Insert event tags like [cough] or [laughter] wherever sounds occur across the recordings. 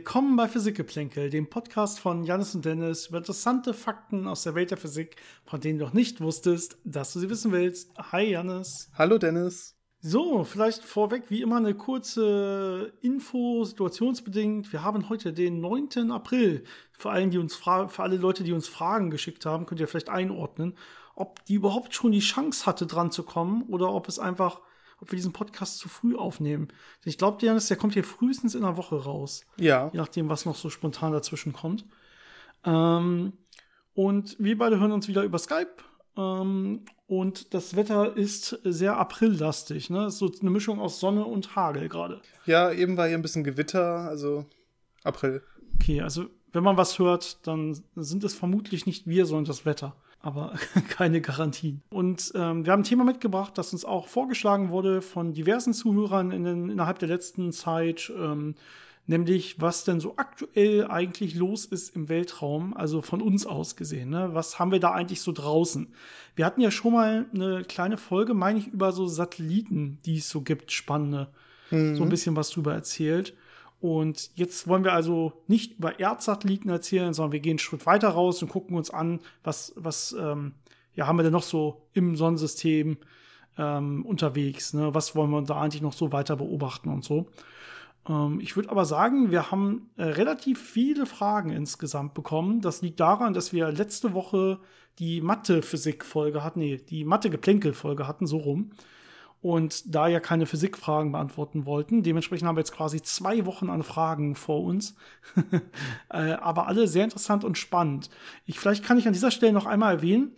Willkommen bei Physikgeplänkel, dem Podcast von Janis und Dennis über interessante Fakten aus der Welt der Physik, von denen du noch nicht wusstest, dass du sie wissen willst. Hi Janis. Hallo Dennis. So, vielleicht vorweg wie immer eine kurze Info, situationsbedingt. Wir haben heute den 9. April. Für, allen, die uns für alle Leute, die uns Fragen geschickt haben, könnt ihr vielleicht einordnen, ob die überhaupt schon die Chance hatte, dran zu kommen oder ob es einfach, ob wir diesen Podcast zu früh aufnehmen. Ich glaube, Janis, der kommt hier frühestens in einer Woche raus. Ja. Je nachdem, was noch so spontan dazwischen kommt. Ähm, und wir beide hören uns wieder über Skype. Ähm, und das Wetter ist sehr aprillastig. Ne? ist so eine Mischung aus Sonne und Hagel gerade. Ja, eben war hier ein bisschen Gewitter, also April. Okay, also wenn man was hört, dann sind es vermutlich nicht wir, sondern das Wetter. Aber [laughs] keine Garantien. Und ähm, wir haben ein Thema mitgebracht, das uns auch vorgeschlagen wurde von diversen Zuhörern in den, innerhalb der letzten Zeit. Ähm, nämlich was denn so aktuell eigentlich los ist im Weltraum, also von uns aus gesehen. Ne? Was haben wir da eigentlich so draußen? Wir hatten ja schon mal eine kleine Folge, meine ich, über so Satelliten, die es so gibt, spannende. Mhm. So ein bisschen was drüber erzählt. Und jetzt wollen wir also nicht über Erdsatelliten erzählen, sondern wir gehen einen Schritt weiter raus und gucken uns an, was, was ähm, ja, haben wir denn noch so im Sonnensystem ähm, unterwegs? Ne? Was wollen wir da eigentlich noch so weiter beobachten und so? Ähm, ich würde aber sagen, wir haben äh, relativ viele Fragen insgesamt bekommen. Das liegt daran, dass wir letzte Woche die Mathe-Physik-Folge hatten, nee, die Mathe-Geplänkel-Folge hatten, so rum. Und da ja keine Physikfragen beantworten wollten, dementsprechend haben wir jetzt quasi zwei Wochen an Fragen vor uns. [laughs] äh, aber alle sehr interessant und spannend. Ich, vielleicht kann ich an dieser Stelle noch einmal erwähnen,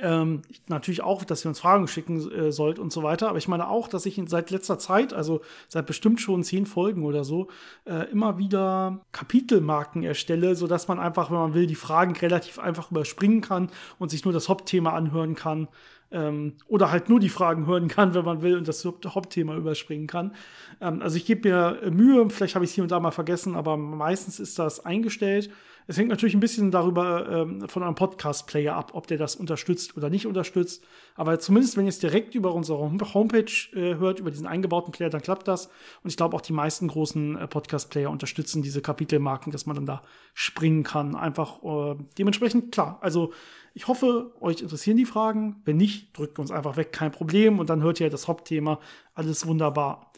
ähm, natürlich auch, dass ihr uns Fragen schicken äh, sollt und so weiter. Aber ich meine auch, dass ich seit letzter Zeit, also seit bestimmt schon zehn Folgen oder so, äh, immer wieder Kapitelmarken erstelle, sodass man einfach, wenn man will, die Fragen relativ einfach überspringen kann und sich nur das Hauptthema anhören kann. Ähm, oder halt nur die Fragen hören kann, wenn man will und das Hauptthema überspringen kann. Ähm, also ich gebe mir Mühe, vielleicht habe ich es hier und da mal vergessen, aber meistens ist das eingestellt. Es hängt natürlich ein bisschen darüber ähm, von einem Podcast-Player ab, ob der das unterstützt oder nicht unterstützt. Aber zumindest, wenn ihr es direkt über unsere Homepage äh, hört, über diesen eingebauten Player, dann klappt das. Und ich glaube, auch die meisten großen äh, Podcast-Player unterstützen diese Kapitelmarken, dass man dann da springen kann. Einfach äh, dementsprechend klar. Also ich hoffe, euch interessieren die Fragen. Wenn nicht, drückt uns einfach weg, kein Problem. Und dann hört ihr das Hauptthema. Alles wunderbar.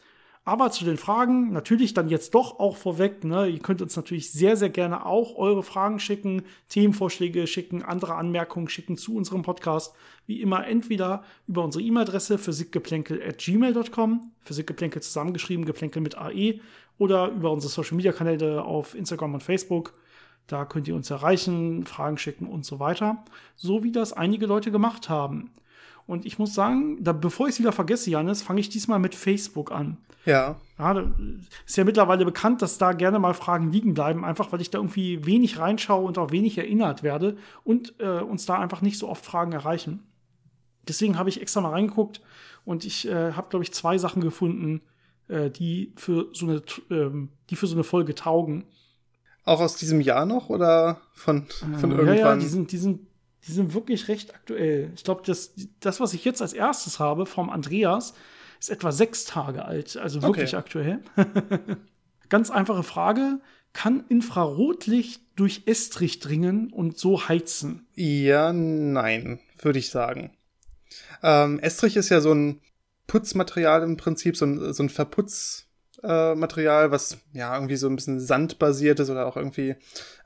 Aber zu den Fragen natürlich dann jetzt doch auch vorweg. Ne? Ihr könnt uns natürlich sehr, sehr gerne auch eure Fragen schicken, Themenvorschläge schicken, andere Anmerkungen schicken zu unserem Podcast. Wie immer entweder über unsere E-Mail-Adresse physikgeplänkel.gmail.com, Physikgeplänkel zusammengeschrieben, Geplänkel mit AE, oder über unsere Social-Media-Kanäle auf Instagram und Facebook. Da könnt ihr uns erreichen, Fragen schicken und so weiter. So wie das einige Leute gemacht haben. Und ich muss sagen, da, bevor ich es wieder vergesse, Janis, fange ich diesmal mit Facebook an. Ja. ja. Ist ja mittlerweile bekannt, dass da gerne mal Fragen liegen bleiben, einfach weil ich da irgendwie wenig reinschaue und auch wenig erinnert werde und äh, uns da einfach nicht so oft Fragen erreichen. Deswegen habe ich extra mal reingeguckt und ich äh, habe, glaube ich, zwei Sachen gefunden, äh, die, für so eine, ähm, die für so eine Folge taugen. Auch aus diesem Jahr noch oder von, von irgendwann? Ja, ja, die sind, die sind, die sind wirklich recht aktuell. Ich glaube, das, das, was ich jetzt als erstes habe vom Andreas, ist etwa sechs Tage alt, also wirklich okay. aktuell. [laughs] Ganz einfache Frage. Kann Infrarotlicht durch Estrich dringen und so heizen? Ja, nein, würde ich sagen. Ähm, Estrich ist ja so ein Putzmaterial im Prinzip, so ein, so ein Verputz, äh, Material, was ja irgendwie so ein bisschen sandbasiert ist oder auch irgendwie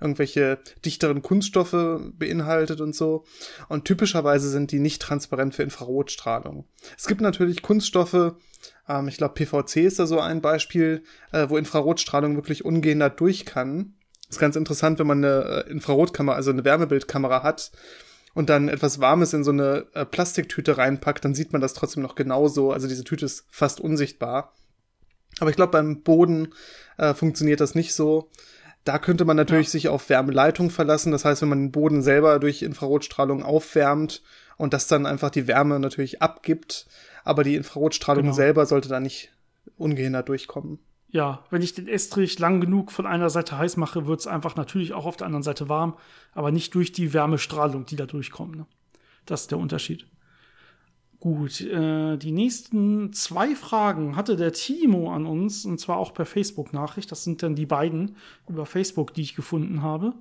irgendwelche dichteren Kunststoffe beinhaltet und so. Und typischerweise sind die nicht transparent für Infrarotstrahlung. Es gibt natürlich Kunststoffe, ähm, ich glaube PVC ist da so ein Beispiel, äh, wo Infrarotstrahlung wirklich ungehindert durch kann. ist ganz interessant, wenn man eine äh, Infrarotkamera, also eine Wärmebildkamera hat und dann etwas Warmes in so eine äh, Plastiktüte reinpackt, dann sieht man das trotzdem noch genauso. Also diese Tüte ist fast unsichtbar. Aber ich glaube, beim Boden äh, funktioniert das nicht so. Da könnte man natürlich ja. sich auf Wärmeleitung verlassen. Das heißt, wenn man den Boden selber durch Infrarotstrahlung aufwärmt und das dann einfach die Wärme natürlich abgibt, aber die Infrarotstrahlung genau. selber sollte da nicht ungehindert durchkommen. Ja, wenn ich den Estrich lang genug von einer Seite heiß mache, wird es einfach natürlich auch auf der anderen Seite warm, aber nicht durch die Wärmestrahlung, die da durchkommt. Ne? Das ist der Unterschied. Gut, äh, die nächsten zwei Fragen hatte der Timo an uns, und zwar auch per Facebook-Nachricht. Das sind dann die beiden über Facebook, die ich gefunden habe.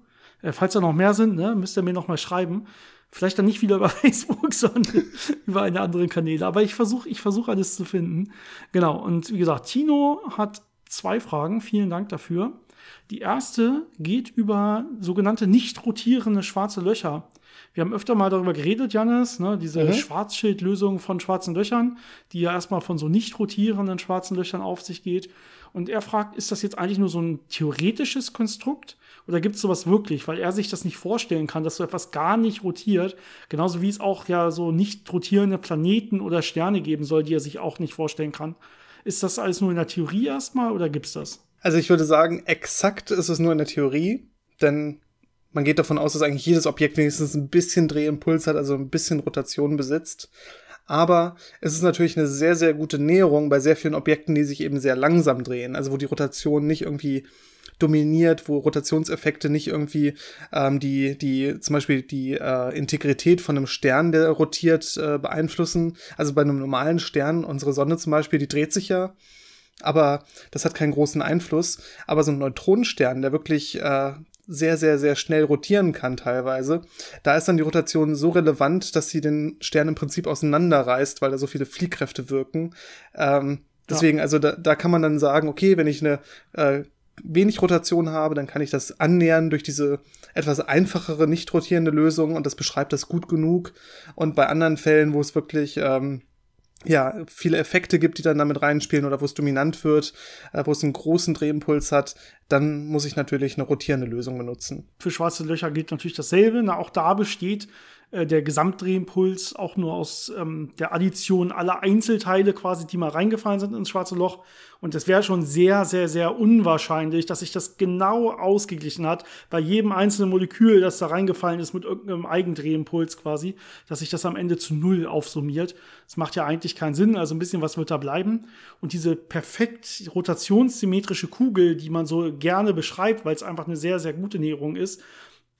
Äh, falls da noch mehr sind, ne, müsst ihr mir noch mal schreiben. Vielleicht dann nicht wieder über [laughs] Facebook, sondern [laughs] über eine andere Kanäle. Aber ich versuche ich versuch alles zu finden. Genau, und wie gesagt, Tino hat zwei Fragen. Vielen Dank dafür. Die erste geht über sogenannte nicht rotierende schwarze Löcher. Wir haben öfter mal darüber geredet, Janis, ne, diese mhm. Schwarzschildlösung von schwarzen Löchern, die ja erstmal von so nicht rotierenden schwarzen Löchern auf sich geht. Und er fragt, ist das jetzt eigentlich nur so ein theoretisches Konstrukt oder gibt es sowas wirklich? Weil er sich das nicht vorstellen kann, dass so etwas gar nicht rotiert. Genauso wie es auch ja so nicht rotierende Planeten oder Sterne geben soll, die er sich auch nicht vorstellen kann. Ist das alles nur in der Theorie erstmal oder gibt es das? Also ich würde sagen, exakt ist es nur in der Theorie, denn man geht davon aus, dass eigentlich jedes Objekt wenigstens ein bisschen Drehimpuls hat, also ein bisschen Rotation besitzt. Aber es ist natürlich eine sehr, sehr gute Näherung bei sehr vielen Objekten, die sich eben sehr langsam drehen. Also wo die Rotation nicht irgendwie dominiert, wo Rotationseffekte nicht irgendwie ähm, die, die, zum Beispiel die äh, Integrität von einem Stern, der rotiert, äh, beeinflussen. Also bei einem normalen Stern, unsere Sonne zum Beispiel, die dreht sich ja aber das hat keinen großen Einfluss. Aber so ein Neutronenstern, der wirklich äh, sehr, sehr, sehr schnell rotieren kann teilweise, da ist dann die Rotation so relevant, dass sie den Stern im Prinzip auseinanderreißt, weil da so viele Fliehkräfte wirken. Ähm, deswegen, ja. also da, da kann man dann sagen, okay, wenn ich eine äh, wenig Rotation habe, dann kann ich das annähern durch diese etwas einfachere, nicht rotierende Lösung und das beschreibt das gut genug. Und bei anderen Fällen, wo es wirklich ähm, ja, viele Effekte gibt, die dann damit reinspielen oder wo es dominant wird, äh, wo es einen großen Drehimpuls hat, dann muss ich natürlich eine rotierende Lösung benutzen. Für schwarze Löcher gilt natürlich dasselbe. Na, auch da besteht äh, der Gesamtdrehimpuls auch nur aus ähm, der Addition aller Einzelteile quasi, die mal reingefallen sind ins schwarze Loch. Und es wäre schon sehr, sehr, sehr unwahrscheinlich, dass sich das genau ausgeglichen hat bei jedem einzelnen Molekül, das da reingefallen ist mit irgendeinem Eigendrehimpuls quasi, dass sich das am Ende zu null aufsummiert. Das macht ja eigentlich keinen Sinn, also ein bisschen was wird da bleiben. Und diese perfekt rotationssymmetrische Kugel, die man so gerne beschreibt, weil es einfach eine sehr, sehr gute Näherung ist,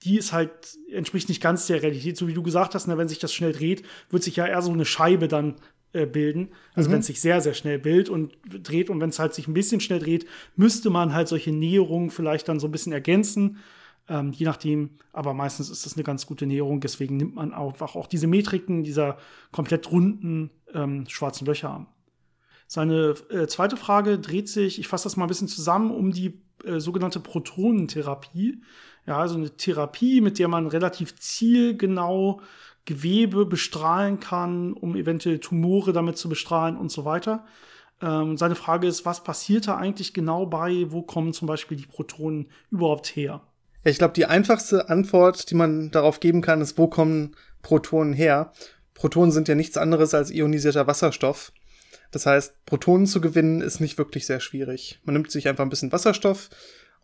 die ist halt, entspricht nicht ganz der Realität. So wie du gesagt hast, ne, wenn sich das schnell dreht, wird sich ja eher so eine Scheibe dann äh, bilden. Also mhm. wenn es sich sehr, sehr schnell bildet und dreht und wenn es halt sich ein bisschen schnell dreht, müsste man halt solche Näherungen vielleicht dann so ein bisschen ergänzen. Ähm, je nachdem, aber meistens ist das eine ganz gute Näherung, deswegen nimmt man einfach auch diese Metriken dieser komplett runden ähm, schwarzen Löcher an. Seine äh, zweite Frage dreht sich, ich fasse das mal ein bisschen zusammen, um die äh, sogenannte Protonentherapie. Ja, also eine Therapie, mit der man relativ zielgenau Gewebe bestrahlen kann, um eventuell Tumore damit zu bestrahlen und so weiter. Ähm, seine Frage ist, was passiert da eigentlich genau bei, wo kommen zum Beispiel die Protonen überhaupt her? Ich glaube, die einfachste Antwort, die man darauf geben kann, ist, wo kommen Protonen her? Protonen sind ja nichts anderes als ionisierter Wasserstoff. Das heißt, Protonen zu gewinnen ist nicht wirklich sehr schwierig. Man nimmt sich einfach ein bisschen Wasserstoff,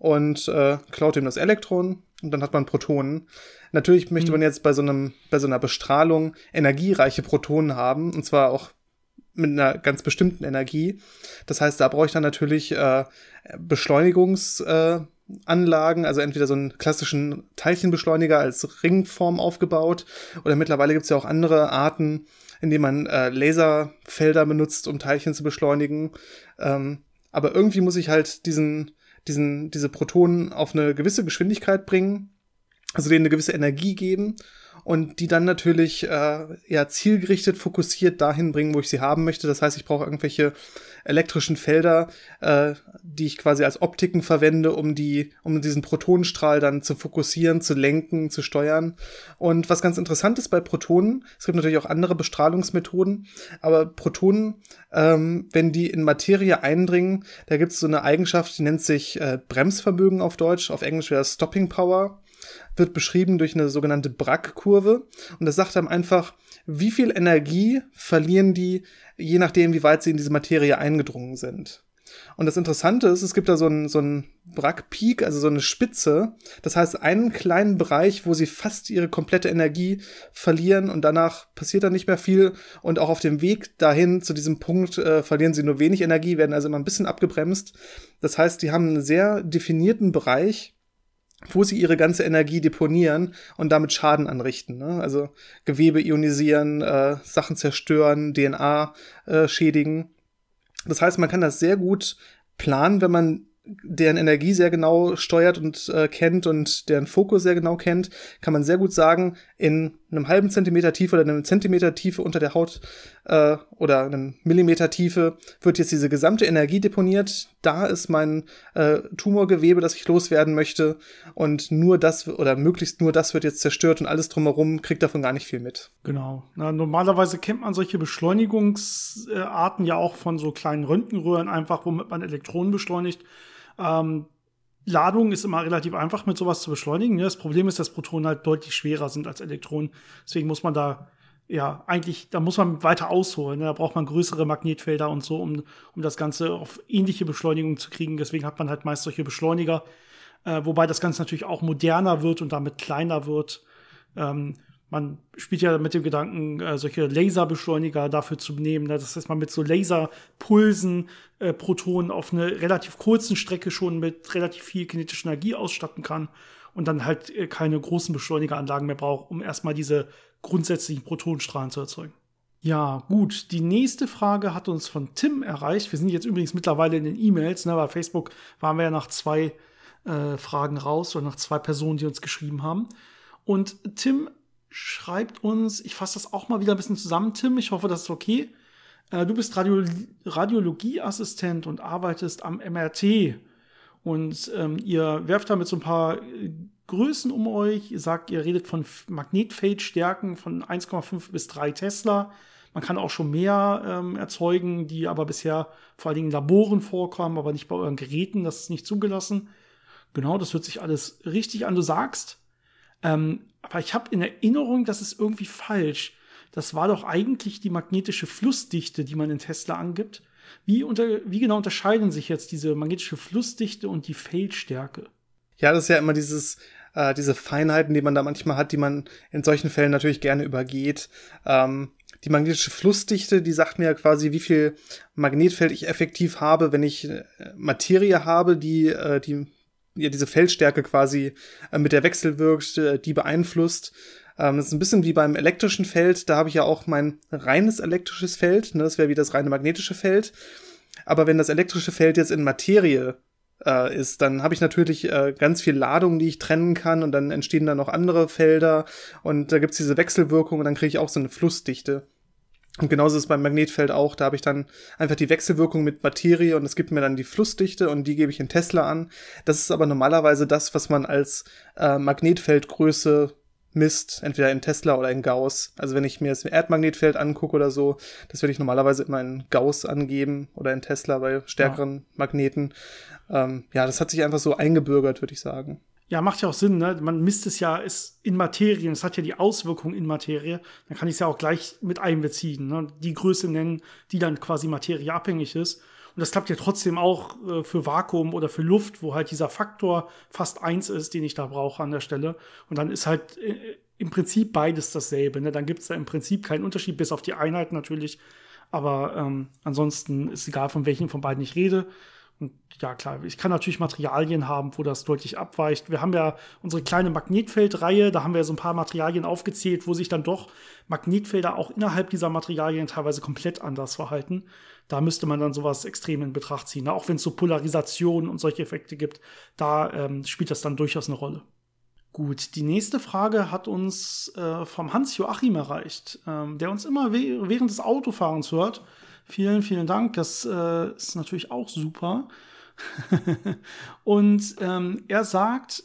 und äh, klaut ihm das Elektron und dann hat man Protonen. Natürlich möchte mhm. man jetzt bei so einem bei so einer Bestrahlung energiereiche Protonen haben und zwar auch mit einer ganz bestimmten Energie. Das heißt, da brauche ich dann natürlich äh, Beschleunigungsanlagen, äh, also entweder so einen klassischen Teilchenbeschleuniger als Ringform aufgebaut oder mittlerweile gibt es ja auch andere Arten, in denen man äh, Laserfelder benutzt, um Teilchen zu beschleunigen. Ähm, aber irgendwie muss ich halt diesen diesen, diese Protonen auf eine gewisse Geschwindigkeit bringen, also denen eine gewisse Energie geben und die dann natürlich äh, ja zielgerichtet fokussiert dahin bringen, wo ich sie haben möchte. Das heißt, ich brauche irgendwelche elektrischen Felder, äh, die ich quasi als Optiken verwende, um die, um diesen Protonenstrahl dann zu fokussieren, zu lenken, zu steuern. Und was ganz interessant ist bei Protonen, es gibt natürlich auch andere Bestrahlungsmethoden, aber Protonen, ähm, wenn die in Materie eindringen, da gibt es so eine Eigenschaft, die nennt sich äh, Bremsvermögen auf Deutsch, auf Englisch wäre Stopping Power wird beschrieben durch eine sogenannte Bragg-Kurve. Und das sagt einem einfach, wie viel Energie verlieren die, je nachdem, wie weit sie in diese Materie eingedrungen sind. Und das Interessante ist, es gibt da so einen, so einen Bragg-Peak, also so eine Spitze. Das heißt, einen kleinen Bereich, wo sie fast ihre komplette Energie verlieren und danach passiert dann nicht mehr viel. Und auch auf dem Weg dahin zu diesem Punkt äh, verlieren sie nur wenig Energie, werden also immer ein bisschen abgebremst. Das heißt, die haben einen sehr definierten Bereich, wo sie ihre ganze Energie deponieren und damit Schaden anrichten. Ne? Also Gewebe ionisieren, äh, Sachen zerstören, DNA äh, schädigen. Das heißt, man kann das sehr gut planen, wenn man deren Energie sehr genau steuert und äh, kennt und deren Fokus sehr genau kennt, kann man sehr gut sagen, in einem halben Zentimeter Tiefe oder einem Zentimeter Tiefe unter der Haut äh, oder einem Millimeter Tiefe wird jetzt diese gesamte Energie deponiert. Da ist mein äh, Tumorgewebe, das ich loswerden möchte und nur das oder möglichst nur das wird jetzt zerstört und alles drumherum kriegt davon gar nicht viel mit. Genau. Na, normalerweise kennt man solche Beschleunigungsarten ja auch von so kleinen Röntgenröhren einfach, womit man Elektronen beschleunigt. Ähm, Ladung ist immer relativ einfach mit sowas zu beschleunigen. Ne? Das Problem ist, dass Protonen halt deutlich schwerer sind als Elektronen. Deswegen muss man da ja eigentlich, da muss man weiter ausholen. Ne? Da braucht man größere Magnetfelder und so, um, um das Ganze auf ähnliche Beschleunigung zu kriegen. Deswegen hat man halt meist solche Beschleuniger, äh, wobei das Ganze natürlich auch moderner wird und damit kleiner wird. Ähm, man spielt ja mit dem Gedanken, äh, solche Laserbeschleuniger dafür zu nehmen, ne? das heißt, man mit so Laserpulsen äh, Protonen auf einer relativ kurzen Strecke schon mit relativ viel kinetischer Energie ausstatten kann und dann halt äh, keine großen Beschleunigeranlagen mehr braucht, um erstmal diese grundsätzlichen Protonenstrahlen zu erzeugen. Ja, gut. Die nächste Frage hat uns von Tim erreicht. Wir sind jetzt übrigens mittlerweile in den E-Mails. Ne? Bei Facebook waren wir ja nach zwei äh, Fragen raus oder nach zwei Personen, die uns geschrieben haben. Und Tim schreibt uns, ich fasse das auch mal wieder ein bisschen zusammen, Tim, ich hoffe, das ist okay. Äh, du bist Radio Radiologieassistent und arbeitest am MRT. Und ähm, ihr werft damit so ein paar äh, Größen um euch. Ihr sagt, ihr redet von Magnetfeldstärken von 1,5 bis 3 Tesla. Man kann auch schon mehr ähm, erzeugen, die aber bisher vor allen Dingen in Laboren vorkommen, aber nicht bei euren Geräten. Das ist nicht zugelassen. Genau, das hört sich alles richtig an. Du sagst, ähm, aber ich habe in Erinnerung, das ist irgendwie falsch. Das war doch eigentlich die magnetische Flussdichte, die man in Tesla angibt. Wie, unter, wie genau unterscheiden sich jetzt diese magnetische Flussdichte und die Feldstärke? Ja, das ist ja immer dieses, äh, diese Feinheiten, die man da manchmal hat, die man in solchen Fällen natürlich gerne übergeht. Ähm, die magnetische Flussdichte, die sagt mir ja quasi, wie viel Magnetfeld ich effektiv habe, wenn ich äh, Materie habe, die, äh, die ja diese Feldstärke quasi äh, mit der wechselwirkt, äh, die beeinflusst. Ähm, das ist ein bisschen wie beim elektrischen Feld. Da habe ich ja auch mein reines elektrisches Feld. Ne? Das wäre wie das reine magnetische Feld. Aber wenn das elektrische Feld jetzt in Materie äh, ist, dann habe ich natürlich äh, ganz viel Ladung, die ich trennen kann und dann entstehen da noch andere Felder und da gibt's diese Wechselwirkung und dann kriege ich auch so eine Flussdichte. Und genauso ist es beim Magnetfeld auch. Da habe ich dann einfach die Wechselwirkung mit Materie und es gibt mir dann die Flussdichte und die gebe ich in Tesla an. Das ist aber normalerweise das, was man als äh, Magnetfeldgröße misst, entweder in Tesla oder in Gauss. Also wenn ich mir das Erdmagnetfeld angucke oder so, das werde ich normalerweise immer in Gauss angeben oder in Tesla bei stärkeren ja. Magneten. Ähm, ja, das hat sich einfach so eingebürgert, würde ich sagen. Ja, macht ja auch Sinn, ne? Man misst es ja ist in Materien, es hat ja die Auswirkung in Materie. Dann kann ich es ja auch gleich mit einbeziehen, ne? Die Größe nennen, die dann quasi materieabhängig ist. Und das klappt ja trotzdem auch äh, für Vakuum oder für Luft, wo halt dieser Faktor fast eins ist, den ich da brauche an der Stelle. Und dann ist halt äh, im Prinzip beides dasselbe. Ne? Dann gibt es da im Prinzip keinen Unterschied, bis auf die Einheit natürlich. Aber ähm, ansonsten ist egal, von welchen von beiden ich rede. Und ja, klar, ich kann natürlich Materialien haben, wo das deutlich abweicht. Wir haben ja unsere kleine Magnetfeldreihe, da haben wir so ein paar Materialien aufgezählt, wo sich dann doch Magnetfelder auch innerhalb dieser Materialien teilweise komplett anders verhalten. Da müsste man dann sowas extrem in Betracht ziehen. Auch wenn es so Polarisationen und solche Effekte gibt, da ähm, spielt das dann durchaus eine Rolle. Gut, die nächste Frage hat uns äh, vom Hans Joachim erreicht, ähm, der uns immer während des Autofahrens hört Vielen, vielen Dank. Das äh, ist natürlich auch super. [laughs] und ähm, er sagt,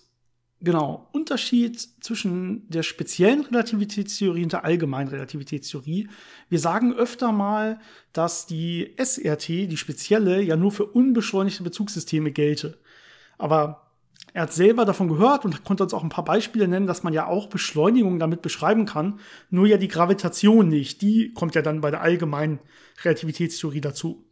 genau, Unterschied zwischen der speziellen Relativitätstheorie und der allgemeinen Relativitätstheorie. Wir sagen öfter mal, dass die SRT, die spezielle, ja nur für unbeschleunigte Bezugssysteme gelte. Aber er hat selber davon gehört und konnte uns auch ein paar Beispiele nennen, dass man ja auch Beschleunigung damit beschreiben kann, nur ja die Gravitation nicht. Die kommt ja dann bei der allgemeinen Relativitätstheorie dazu.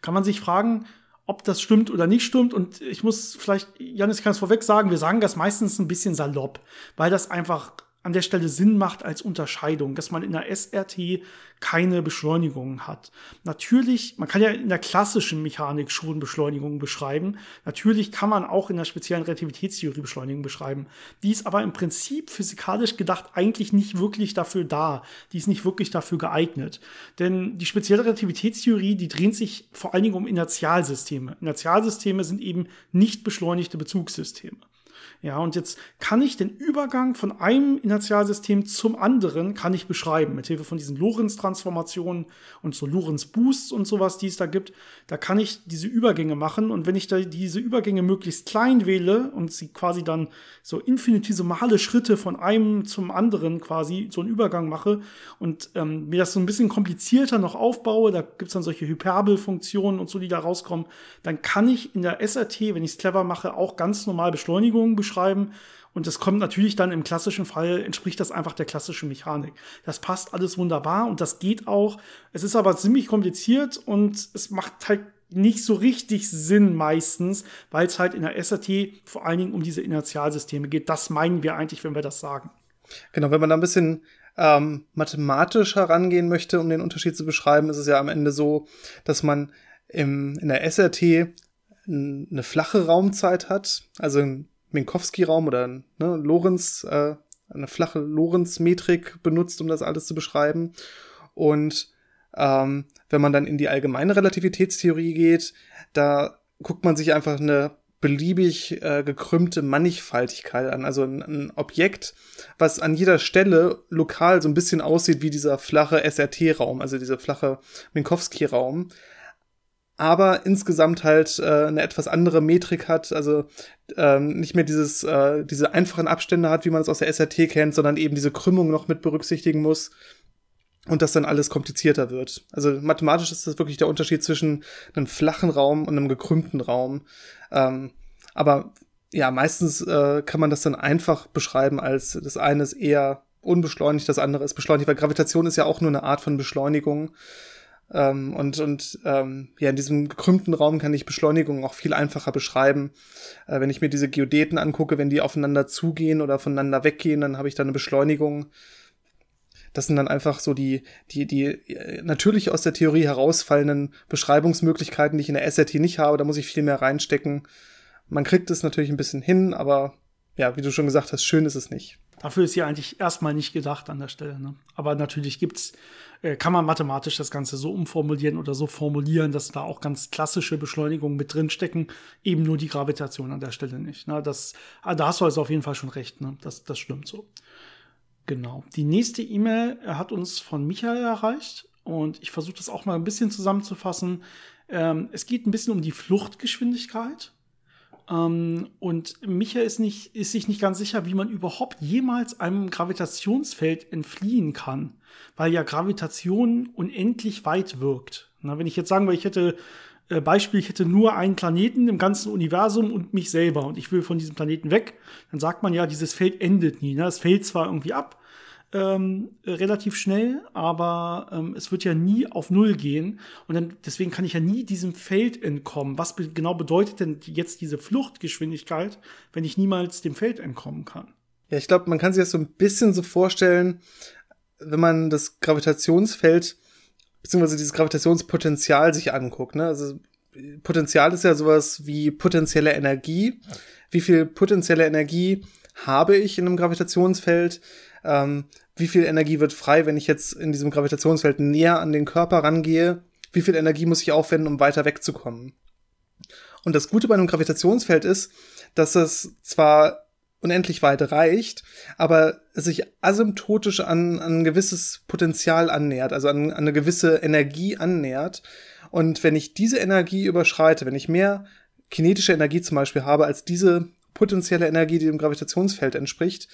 Kann man sich fragen, ob das stimmt oder nicht stimmt. Und ich muss vielleicht, Janis, kann es vorweg sagen, wir sagen das meistens ein bisschen salopp, weil das einfach an der Stelle Sinn macht als Unterscheidung, dass man in der SRT keine Beschleunigung hat. Natürlich, man kann ja in der klassischen Mechanik schon Beschleunigungen beschreiben. Natürlich kann man auch in der speziellen Relativitätstheorie Beschleunigung beschreiben. Die ist aber im Prinzip physikalisch gedacht eigentlich nicht wirklich dafür da. Die ist nicht wirklich dafür geeignet. Denn die spezielle Relativitätstheorie, die dreht sich vor allen Dingen um Inertialsysteme. Inertialsysteme sind eben nicht beschleunigte Bezugssysteme. Ja, und jetzt kann ich den Übergang von einem Inertialsystem zum anderen kann ich beschreiben mit Hilfe von diesen Lorentz-Transformationen und so Lorentz-Boosts und sowas, die es da gibt. Da kann ich diese Übergänge machen und wenn ich da diese Übergänge möglichst klein wähle und sie quasi dann so infinitesimale Schritte von einem zum anderen quasi so einen Übergang mache und ähm, mir das so ein bisschen komplizierter noch aufbaue, da gibt's dann solche Hyperbelfunktionen und so, die da rauskommen, dann kann ich in der SRT, wenn ich es clever mache, auch ganz normal Beschleunigungen beschreiben. Und das kommt natürlich dann im klassischen Fall, entspricht das einfach der klassischen Mechanik. Das passt alles wunderbar und das geht auch. Es ist aber ziemlich kompliziert und es macht halt nicht so richtig Sinn meistens, weil es halt in der SRT vor allen Dingen um diese Inertialsysteme geht. Das meinen wir eigentlich, wenn wir das sagen. Genau, wenn man da ein bisschen ähm, mathematisch herangehen möchte, um den Unterschied zu beschreiben, ist es ja am Ende so, dass man im, in der SRT eine flache Raumzeit hat, also Minkowski-Raum oder ne, Lorenz, äh, eine flache Lorenz-Metrik benutzt, um das alles zu beschreiben. Und ähm, wenn man dann in die allgemeine Relativitätstheorie geht, da guckt man sich einfach eine beliebig äh, gekrümmte Mannigfaltigkeit an. Also ein, ein, Objekt, was an jeder Stelle lokal so ein bisschen aussieht wie dieser flache SRT-Raum, also dieser flache Minkowski-Raum aber insgesamt halt äh, eine etwas andere Metrik hat, also ähm, nicht mehr dieses äh, diese einfachen Abstände hat, wie man es aus der SRT kennt, sondern eben diese Krümmung noch mit berücksichtigen muss und das dann alles komplizierter wird. Also mathematisch ist das wirklich der Unterschied zwischen einem flachen Raum und einem gekrümmten Raum. Ähm, aber ja, meistens äh, kann man das dann einfach beschreiben als das eine ist eher unbeschleunigt, das andere ist beschleunigt, weil Gravitation ist ja auch nur eine Art von Beschleunigung. Ähm, und und ähm, ja, in diesem gekrümmten Raum kann ich Beschleunigung auch viel einfacher beschreiben. Äh, wenn ich mir diese Geodeten angucke, wenn die aufeinander zugehen oder voneinander weggehen, dann habe ich da eine Beschleunigung. Das sind dann einfach so die, die, die äh, natürlich aus der Theorie herausfallenden Beschreibungsmöglichkeiten, die ich in der SRT nicht habe. Da muss ich viel mehr reinstecken. Man kriegt es natürlich ein bisschen hin, aber ja, wie du schon gesagt hast, schön ist es nicht. Dafür ist sie eigentlich erstmal nicht gedacht an der Stelle. Ne? Aber natürlich gibt's äh, kann man mathematisch das Ganze so umformulieren oder so formulieren, dass da auch ganz klassische Beschleunigungen mit drin stecken, eben nur die Gravitation an der Stelle nicht. Ne? Das, ah, da hast du also auf jeden Fall schon recht, ne? das, das stimmt so. Genau. Die nächste E-Mail hat uns von Michael erreicht und ich versuche das auch mal ein bisschen zusammenzufassen. Ähm, es geht ein bisschen um die Fluchtgeschwindigkeit ähm, und Micha ist, nicht, ist sich nicht ganz sicher, wie man überhaupt jemals einem Gravitationsfeld entfliehen kann, weil ja Gravitation unendlich weit wirkt. Na, wenn ich jetzt sagen würde, ich hätte äh, Beispiel, ich hätte nur einen Planeten im ganzen Universum und mich selber und ich will von diesem Planeten weg, dann sagt man ja, dieses Feld endet nie. Ne? Es fällt zwar irgendwie ab, ähm, relativ schnell, aber ähm, es wird ja nie auf Null gehen. Und dann, deswegen kann ich ja nie diesem Feld entkommen. Was be genau bedeutet denn jetzt diese Fluchtgeschwindigkeit, wenn ich niemals dem Feld entkommen kann? Ja, ich glaube, man kann sich das so ein bisschen so vorstellen, wenn man das Gravitationsfeld beziehungsweise dieses Gravitationspotenzial sich anguckt. Ne? Also Potenzial ist ja sowas wie potenzielle Energie. Wie viel potenzielle Energie habe ich in einem Gravitationsfeld? Ähm, wie viel Energie wird frei, wenn ich jetzt in diesem Gravitationsfeld näher an den Körper rangehe, wie viel Energie muss ich aufwenden, um weiter wegzukommen. Und das Gute bei einem Gravitationsfeld ist, dass es zwar unendlich weit reicht, aber es sich asymptotisch an, an ein gewisses Potenzial annähert, also an, an eine gewisse Energie annähert. Und wenn ich diese Energie überschreite, wenn ich mehr kinetische Energie zum Beispiel habe als diese potenzielle Energie, die dem Gravitationsfeld entspricht,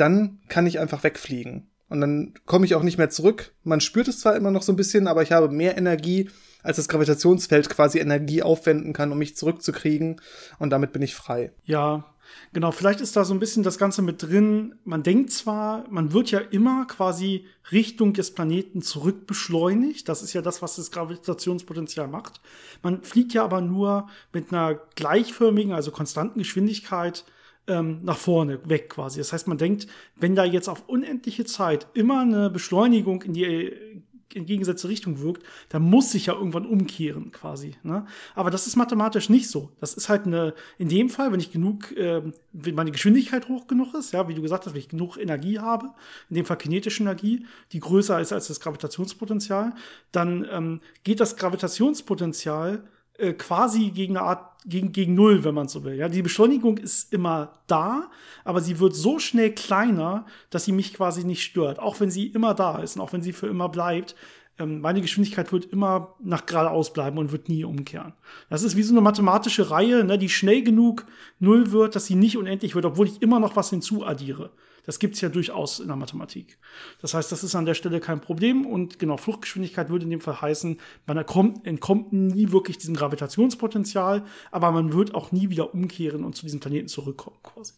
dann kann ich einfach wegfliegen. Und dann komme ich auch nicht mehr zurück. Man spürt es zwar immer noch so ein bisschen, aber ich habe mehr Energie, als das Gravitationsfeld quasi Energie aufwenden kann, um mich zurückzukriegen. Und damit bin ich frei. Ja, genau. Vielleicht ist da so ein bisschen das Ganze mit drin. Man denkt zwar, man wird ja immer quasi Richtung des Planeten zurückbeschleunigt. Das ist ja das, was das Gravitationspotenzial macht. Man fliegt ja aber nur mit einer gleichförmigen, also konstanten Geschwindigkeit ähm, nach vorne weg quasi. Das heißt, man denkt, wenn da jetzt auf unendliche Zeit immer eine Beschleunigung in die entgegengesetzte Richtung wirkt, dann muss sich ja irgendwann umkehren quasi. Ne? Aber das ist mathematisch nicht so. Das ist halt eine, in dem Fall, wenn ich genug, äh, wenn meine Geschwindigkeit hoch genug ist, ja, wie du gesagt hast, wenn ich genug Energie habe, in dem Fall kinetische Energie, die größer ist als das Gravitationspotenzial, dann ähm, geht das Gravitationspotenzial äh, quasi gegen eine Art gegen, gegen Null, wenn man so will. Ja, die Beschleunigung ist immer da, aber sie wird so schnell kleiner, dass sie mich quasi nicht stört. Auch wenn sie immer da ist und auch wenn sie für immer bleibt. Ähm, meine Geschwindigkeit wird immer nach geradeaus bleiben und wird nie umkehren. Das ist wie so eine mathematische Reihe, ne, die schnell genug Null wird, dass sie nicht unendlich wird, obwohl ich immer noch was hinzuaddiere. Das gibt es ja durchaus in der Mathematik. Das heißt, das ist an der Stelle kein Problem. Und genau, Fluchtgeschwindigkeit würde in dem Fall heißen, man entkommt, entkommt nie wirklich diesem Gravitationspotenzial, aber man wird auch nie wieder umkehren und zu diesem Planeten zurückkommen quasi.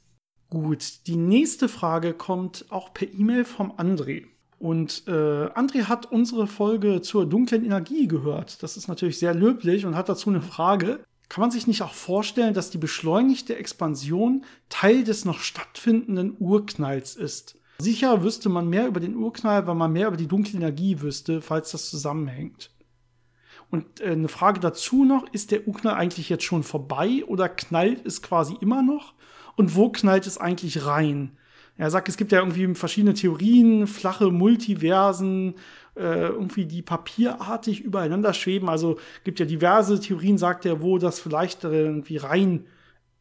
Gut, die nächste Frage kommt auch per E-Mail vom André. Und äh, André hat unsere Folge zur dunklen Energie gehört. Das ist natürlich sehr löblich und hat dazu eine Frage. Kann man sich nicht auch vorstellen, dass die beschleunigte Expansion Teil des noch stattfindenden Urknalls ist? Sicher wüsste man mehr über den Urknall, weil man mehr über die dunkle Energie wüsste, falls das zusammenhängt. Und äh, eine Frage dazu noch, ist der Urknall eigentlich jetzt schon vorbei oder knallt es quasi immer noch? Und wo knallt es eigentlich rein? Er sagt, es gibt ja irgendwie verschiedene Theorien, flache Multiversen, äh, irgendwie die papierartig übereinander schweben. Also gibt ja diverse Theorien, sagt er, wo das vielleicht irgendwie rein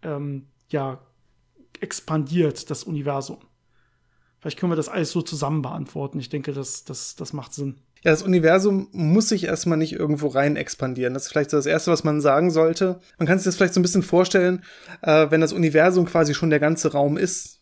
ähm, ja, expandiert, das Universum. Vielleicht können wir das alles so zusammen beantworten. Ich denke, das, das, das macht Sinn. Ja, das Universum muss sich erstmal nicht irgendwo rein expandieren. Das ist vielleicht so das Erste, was man sagen sollte. Man kann sich das vielleicht so ein bisschen vorstellen, äh, wenn das Universum quasi schon der ganze Raum ist,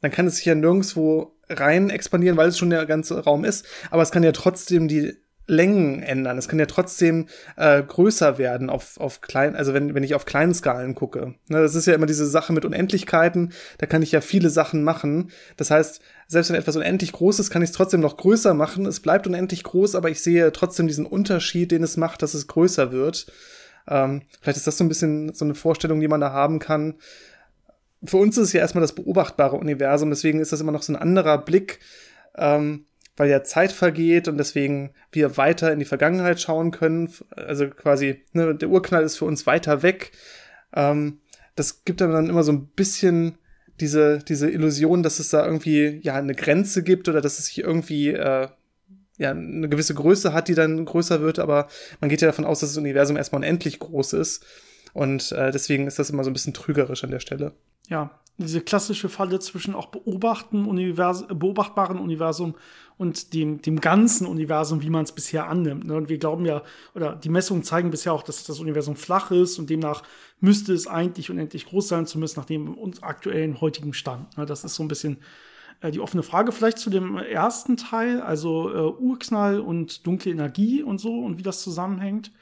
dann kann es sich ja nirgendwo rein expandieren, weil es schon der ganze Raum ist. Aber es kann ja trotzdem die Längen ändern. Es kann ja trotzdem äh, größer werden auf, auf klein, also wenn, wenn ich auf kleinen Skalen gucke. Ne, das ist ja immer diese Sache mit Unendlichkeiten, da kann ich ja viele Sachen machen. Das heißt, selbst wenn etwas unendlich groß ist, kann ich es trotzdem noch größer machen. Es bleibt unendlich groß, aber ich sehe trotzdem diesen Unterschied, den es macht, dass es größer wird. Ähm, vielleicht ist das so ein bisschen so eine Vorstellung, die man da haben kann für uns ist es ja erstmal das beobachtbare Universum, deswegen ist das immer noch so ein anderer Blick, ähm, weil ja Zeit vergeht und deswegen wir weiter in die Vergangenheit schauen können. Also quasi, ne, der Urknall ist für uns weiter weg. Ähm, das gibt dann immer so ein bisschen diese, diese Illusion, dass es da irgendwie ja eine Grenze gibt oder dass es sich irgendwie äh, ja, eine gewisse Größe hat, die dann größer wird, aber man geht ja davon aus, dass das Universum erstmal unendlich groß ist. Und äh, deswegen ist das immer so ein bisschen trügerisch an der Stelle ja, diese klassische Falle zwischen auch beobachten Univers beobachtbaren Universum und dem, dem ganzen Universum, wie man es bisher annimmt. Ne? Und wir glauben ja, oder die Messungen zeigen bisher auch, dass das Universum flach ist und demnach müsste es eigentlich unendlich groß sein, zumindest nach dem uns aktuellen heutigen Stand. Ne? Das ist so ein bisschen äh, die offene Frage. Vielleicht zu dem ersten Teil, also äh, Urknall und dunkle Energie und so und wie das zusammenhängt.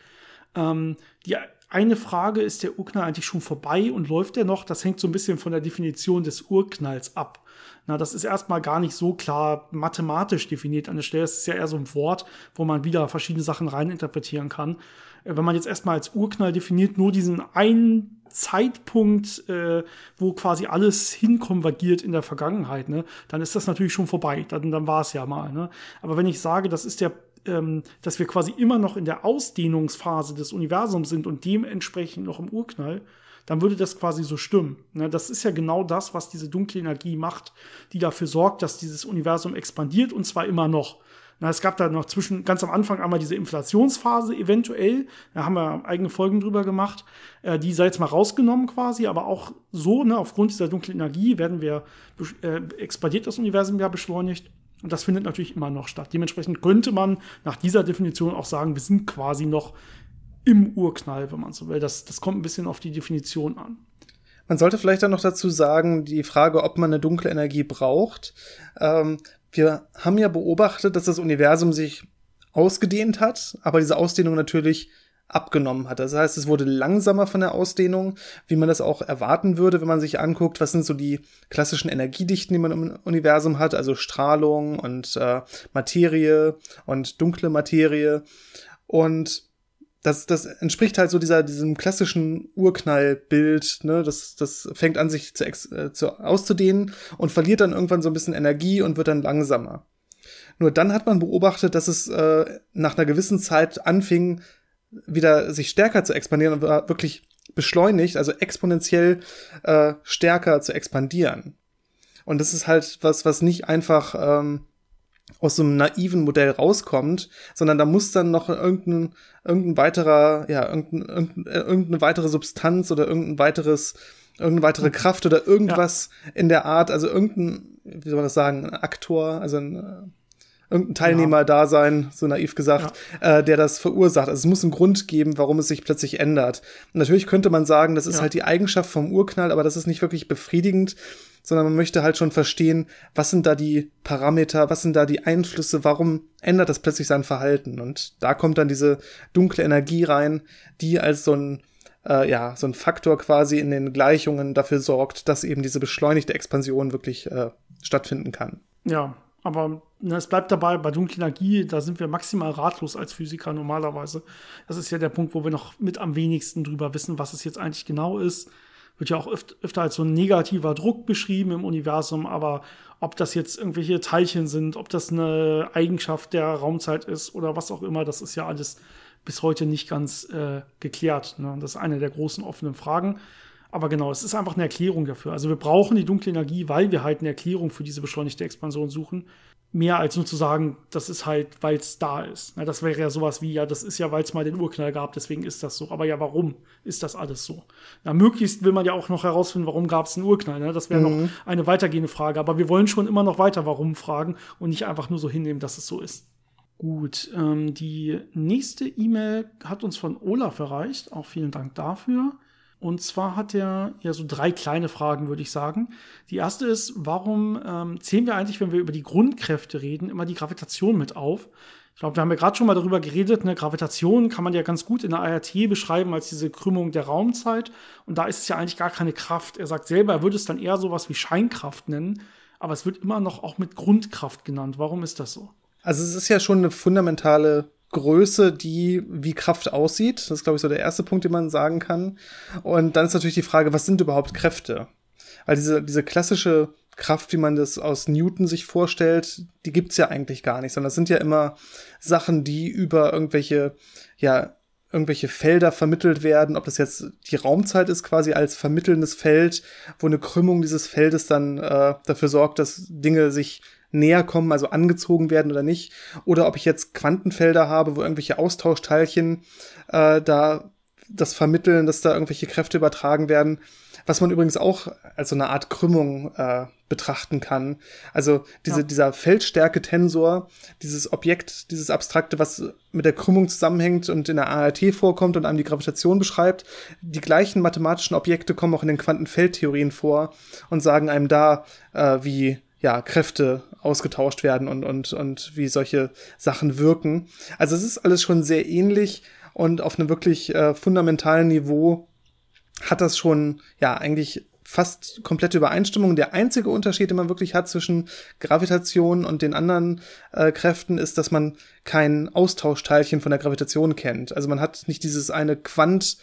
Ähm, die eine Frage, ist der Urknall eigentlich schon vorbei und läuft er noch? Das hängt so ein bisschen von der Definition des Urknalls ab. Na, das ist erstmal gar nicht so klar mathematisch definiert an der Stelle. Es ist ja eher so ein Wort, wo man wieder verschiedene Sachen reininterpretieren kann. Äh, wenn man jetzt erstmal als Urknall definiert, nur diesen einen Zeitpunkt, äh, wo quasi alles hinkonvergiert in der Vergangenheit, ne, dann ist das natürlich schon vorbei. Dann, dann war es ja mal. Ne? Aber wenn ich sage, das ist der ähm, dass wir quasi immer noch in der Ausdehnungsphase des Universums sind und dementsprechend noch im Urknall, dann würde das quasi so stimmen. Ne? Das ist ja genau das, was diese dunkle Energie macht, die dafür sorgt, dass dieses Universum expandiert und zwar immer noch. Es gab da noch zwischen ganz am Anfang einmal diese Inflationsphase eventuell, da haben wir eigene Folgen drüber gemacht, äh, die sei jetzt mal rausgenommen quasi, aber auch so, ne, aufgrund dieser dunklen Energie werden wir, äh, expandiert das Universum ja beschleunigt. Und das findet natürlich immer noch statt. Dementsprechend könnte man nach dieser Definition auch sagen, wir sind quasi noch im Urknall, wenn man so will. Das, das kommt ein bisschen auf die Definition an. Man sollte vielleicht dann noch dazu sagen, die Frage, ob man eine dunkle Energie braucht. Ähm, wir haben ja beobachtet, dass das Universum sich ausgedehnt hat, aber diese Ausdehnung natürlich abgenommen hat. Das heißt, es wurde langsamer von der Ausdehnung, wie man das auch erwarten würde, wenn man sich anguckt, was sind so die klassischen Energiedichten, die man im Universum hat, also Strahlung und äh, Materie und dunkle Materie. Und das, das entspricht halt so dieser, diesem klassischen Urknallbild, ne? Das, das fängt an, sich zu, ex, äh, zu auszudehnen und verliert dann irgendwann so ein bisschen Energie und wird dann langsamer. Nur dann hat man beobachtet, dass es äh, nach einer gewissen Zeit anfing, wieder sich stärker zu expandieren und war wirklich beschleunigt, also exponentiell äh, stärker zu expandieren. Und das ist halt was, was nicht einfach ähm, aus so einem naiven Modell rauskommt, sondern da muss dann noch irgendein, irgendein weiterer, ja, irgendein, irgendein, äh, irgendeine weitere Substanz oder irgendein weiteres, irgendeine weitere Kraft oder irgendwas ja. in der Art, also irgendein, wie soll man das sagen, ein Aktor, also ein, äh, irgendein Teilnehmer ja. da sein, so naiv gesagt, ja. äh, der das verursacht. Also es muss einen Grund geben, warum es sich plötzlich ändert. Und natürlich könnte man sagen, das ist ja. halt die Eigenschaft vom Urknall, aber das ist nicht wirklich befriedigend, sondern man möchte halt schon verstehen, was sind da die Parameter, was sind da die Einflüsse, warum ändert das plötzlich sein Verhalten? Und da kommt dann diese dunkle Energie rein, die als so ein äh, ja, so ein Faktor quasi in den Gleichungen dafür sorgt, dass eben diese beschleunigte Expansion wirklich äh, stattfinden kann. Ja, aber es bleibt dabei, bei dunkler Energie, da sind wir maximal ratlos als Physiker normalerweise. Das ist ja der Punkt, wo wir noch mit am wenigsten drüber wissen, was es jetzt eigentlich genau ist wird ja auch öfter, öfter als so ein negativer Druck beschrieben im Universum, aber ob das jetzt irgendwelche Teilchen sind, ob das eine Eigenschaft der Raumzeit ist oder was auch immer, das ist ja alles bis heute nicht ganz äh, geklärt. Ne? Das ist eine der großen offenen Fragen. Aber genau, es ist einfach eine Erklärung dafür. Also wir brauchen die dunkle Energie, weil wir halt eine Erklärung für diese beschleunigte Expansion suchen mehr als nur zu sagen, das ist halt, weil es da ist. Na, das wäre ja sowas wie, ja, das ist ja, weil es mal den Urknall gab, deswegen ist das so. Aber ja, warum ist das alles so? Na, möglichst will man ja auch noch herausfinden, warum gab es einen Urknall. Ne? Das wäre mhm. noch eine weitergehende Frage. Aber wir wollen schon immer noch weiter warum fragen und nicht einfach nur so hinnehmen, dass es so ist. Gut, ähm, die nächste E-Mail hat uns von Olaf erreicht. Auch vielen Dank dafür. Und zwar hat er ja so drei kleine Fragen, würde ich sagen. Die erste ist, warum ähm, zählen wir eigentlich, wenn wir über die Grundkräfte reden, immer die Gravitation mit auf? Ich glaube, wir haben ja gerade schon mal darüber geredet, eine Gravitation kann man ja ganz gut in der ART beschreiben als diese Krümmung der Raumzeit. Und da ist es ja eigentlich gar keine Kraft. Er sagt selber, er würde es dann eher sowas wie Scheinkraft nennen, aber es wird immer noch auch mit Grundkraft genannt. Warum ist das so? Also es ist ja schon eine fundamentale Größe, die wie Kraft aussieht. Das ist, glaube ich, so der erste Punkt, den man sagen kann. Und dann ist natürlich die Frage, was sind überhaupt Kräfte? Weil diese, diese klassische Kraft, wie man das aus Newton sich vorstellt, die gibt's ja eigentlich gar nicht, sondern das sind ja immer Sachen, die über irgendwelche, ja, irgendwelche Felder vermittelt werden, ob das jetzt die Raumzeit ist, quasi als vermittelndes Feld, wo eine Krümmung dieses Feldes dann äh, dafür sorgt, dass Dinge sich näher kommen, also angezogen werden oder nicht. Oder ob ich jetzt Quantenfelder habe, wo irgendwelche Austauschteilchen äh, da das vermitteln, dass da irgendwelche Kräfte übertragen werden. Was man übrigens auch als so eine Art Krümmung äh, betrachten kann. Also diese, ja. dieser Feldstärke-Tensor, dieses Objekt, dieses Abstrakte, was mit der Krümmung zusammenhängt und in der ART vorkommt und einem die Gravitation beschreibt, die gleichen mathematischen Objekte kommen auch in den Quantenfeldtheorien vor und sagen einem da, äh, wie ja, Kräfte ausgetauscht werden und, und, und wie solche Sachen wirken. Also es ist alles schon sehr ähnlich und auf einem wirklich äh, fundamentalen Niveau hat das schon, ja, eigentlich fast komplette Übereinstimmung. Der einzige Unterschied, den man wirklich hat zwischen Gravitation und den anderen äh, Kräften, ist, dass man kein Austauschteilchen von der Gravitation kennt. Also man hat nicht dieses eine Quant,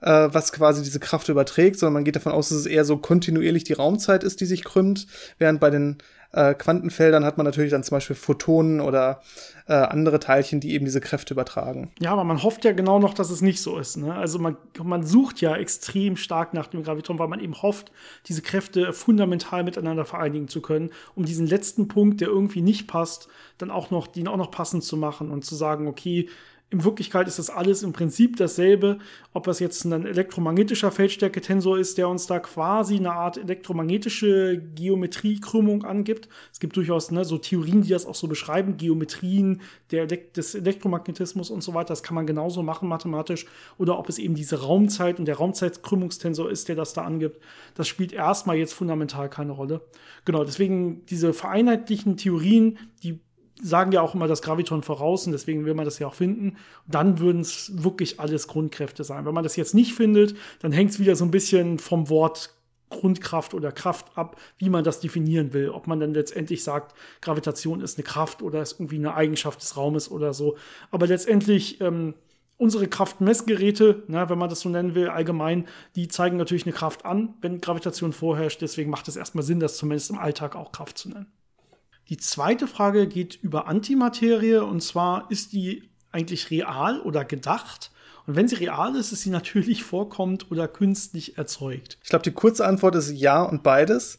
äh, was quasi diese Kraft überträgt, sondern man geht davon aus, dass es eher so kontinuierlich die Raumzeit ist, die sich krümmt, während bei den äh, Quantenfeldern hat man natürlich dann zum Beispiel Photonen oder äh, andere Teilchen, die eben diese Kräfte übertragen. Ja, aber man hofft ja genau noch, dass es nicht so ist. Ne? Also man, man sucht ja extrem stark nach dem Graviton, weil man eben hofft, diese Kräfte fundamental miteinander vereinigen zu können, um diesen letzten Punkt, der irgendwie nicht passt, dann auch noch, den auch noch passend zu machen und zu sagen, okay, in Wirklichkeit ist das alles im Prinzip dasselbe, ob das jetzt ein elektromagnetischer Feldstärke-Tensor ist, der uns da quasi eine Art elektromagnetische Geometriekrümmung angibt. Es gibt durchaus ne, so Theorien, die das auch so beschreiben, Geometrien der des Elektromagnetismus und so weiter. Das kann man genauso machen mathematisch. Oder ob es eben diese Raumzeit und der Raumzeitkrümmungstensor ist, der das da angibt. Das spielt erstmal jetzt fundamental keine Rolle. Genau, deswegen diese vereinheitlichen Theorien, die sagen ja auch immer das Graviton voraus und deswegen will man das ja auch finden. Dann würden es wirklich alles Grundkräfte sein. Wenn man das jetzt nicht findet, dann hängt es wieder so ein bisschen vom Wort Grundkraft oder Kraft ab, wie man das definieren will. Ob man dann letztendlich sagt, Gravitation ist eine Kraft oder ist irgendwie eine Eigenschaft des Raumes oder so. Aber letztendlich ähm, unsere Kraftmessgeräte, na, wenn man das so nennen will, allgemein, die zeigen natürlich eine Kraft an, wenn Gravitation vorherrscht. Deswegen macht es erstmal Sinn, das zumindest im Alltag auch Kraft zu nennen. Die zweite Frage geht über Antimaterie und zwar ist die eigentlich real oder gedacht? Und wenn sie real ist, ist sie natürlich vorkommt oder künstlich erzeugt. Ich glaube, die kurze Antwort ist ja und beides.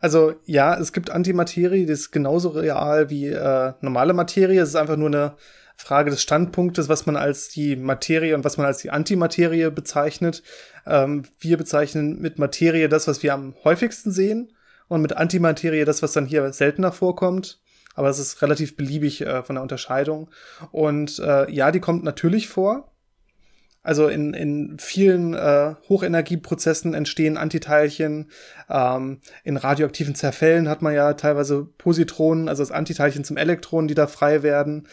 Also ja, es gibt Antimaterie, die ist genauso real wie äh, normale Materie. Es ist einfach nur eine Frage des Standpunktes, was man als die Materie und was man als die Antimaterie bezeichnet. Ähm, wir bezeichnen mit Materie das, was wir am häufigsten sehen und mit Antimaterie das, was dann hier seltener vorkommt. Aber es ist relativ beliebig äh, von der Unterscheidung. Und äh, ja, die kommt natürlich vor. Also in, in vielen äh, Hochenergieprozessen entstehen Antiteilchen. Ähm, in radioaktiven Zerfällen hat man ja teilweise Positronen, also das Antiteilchen zum Elektron, die da frei werden.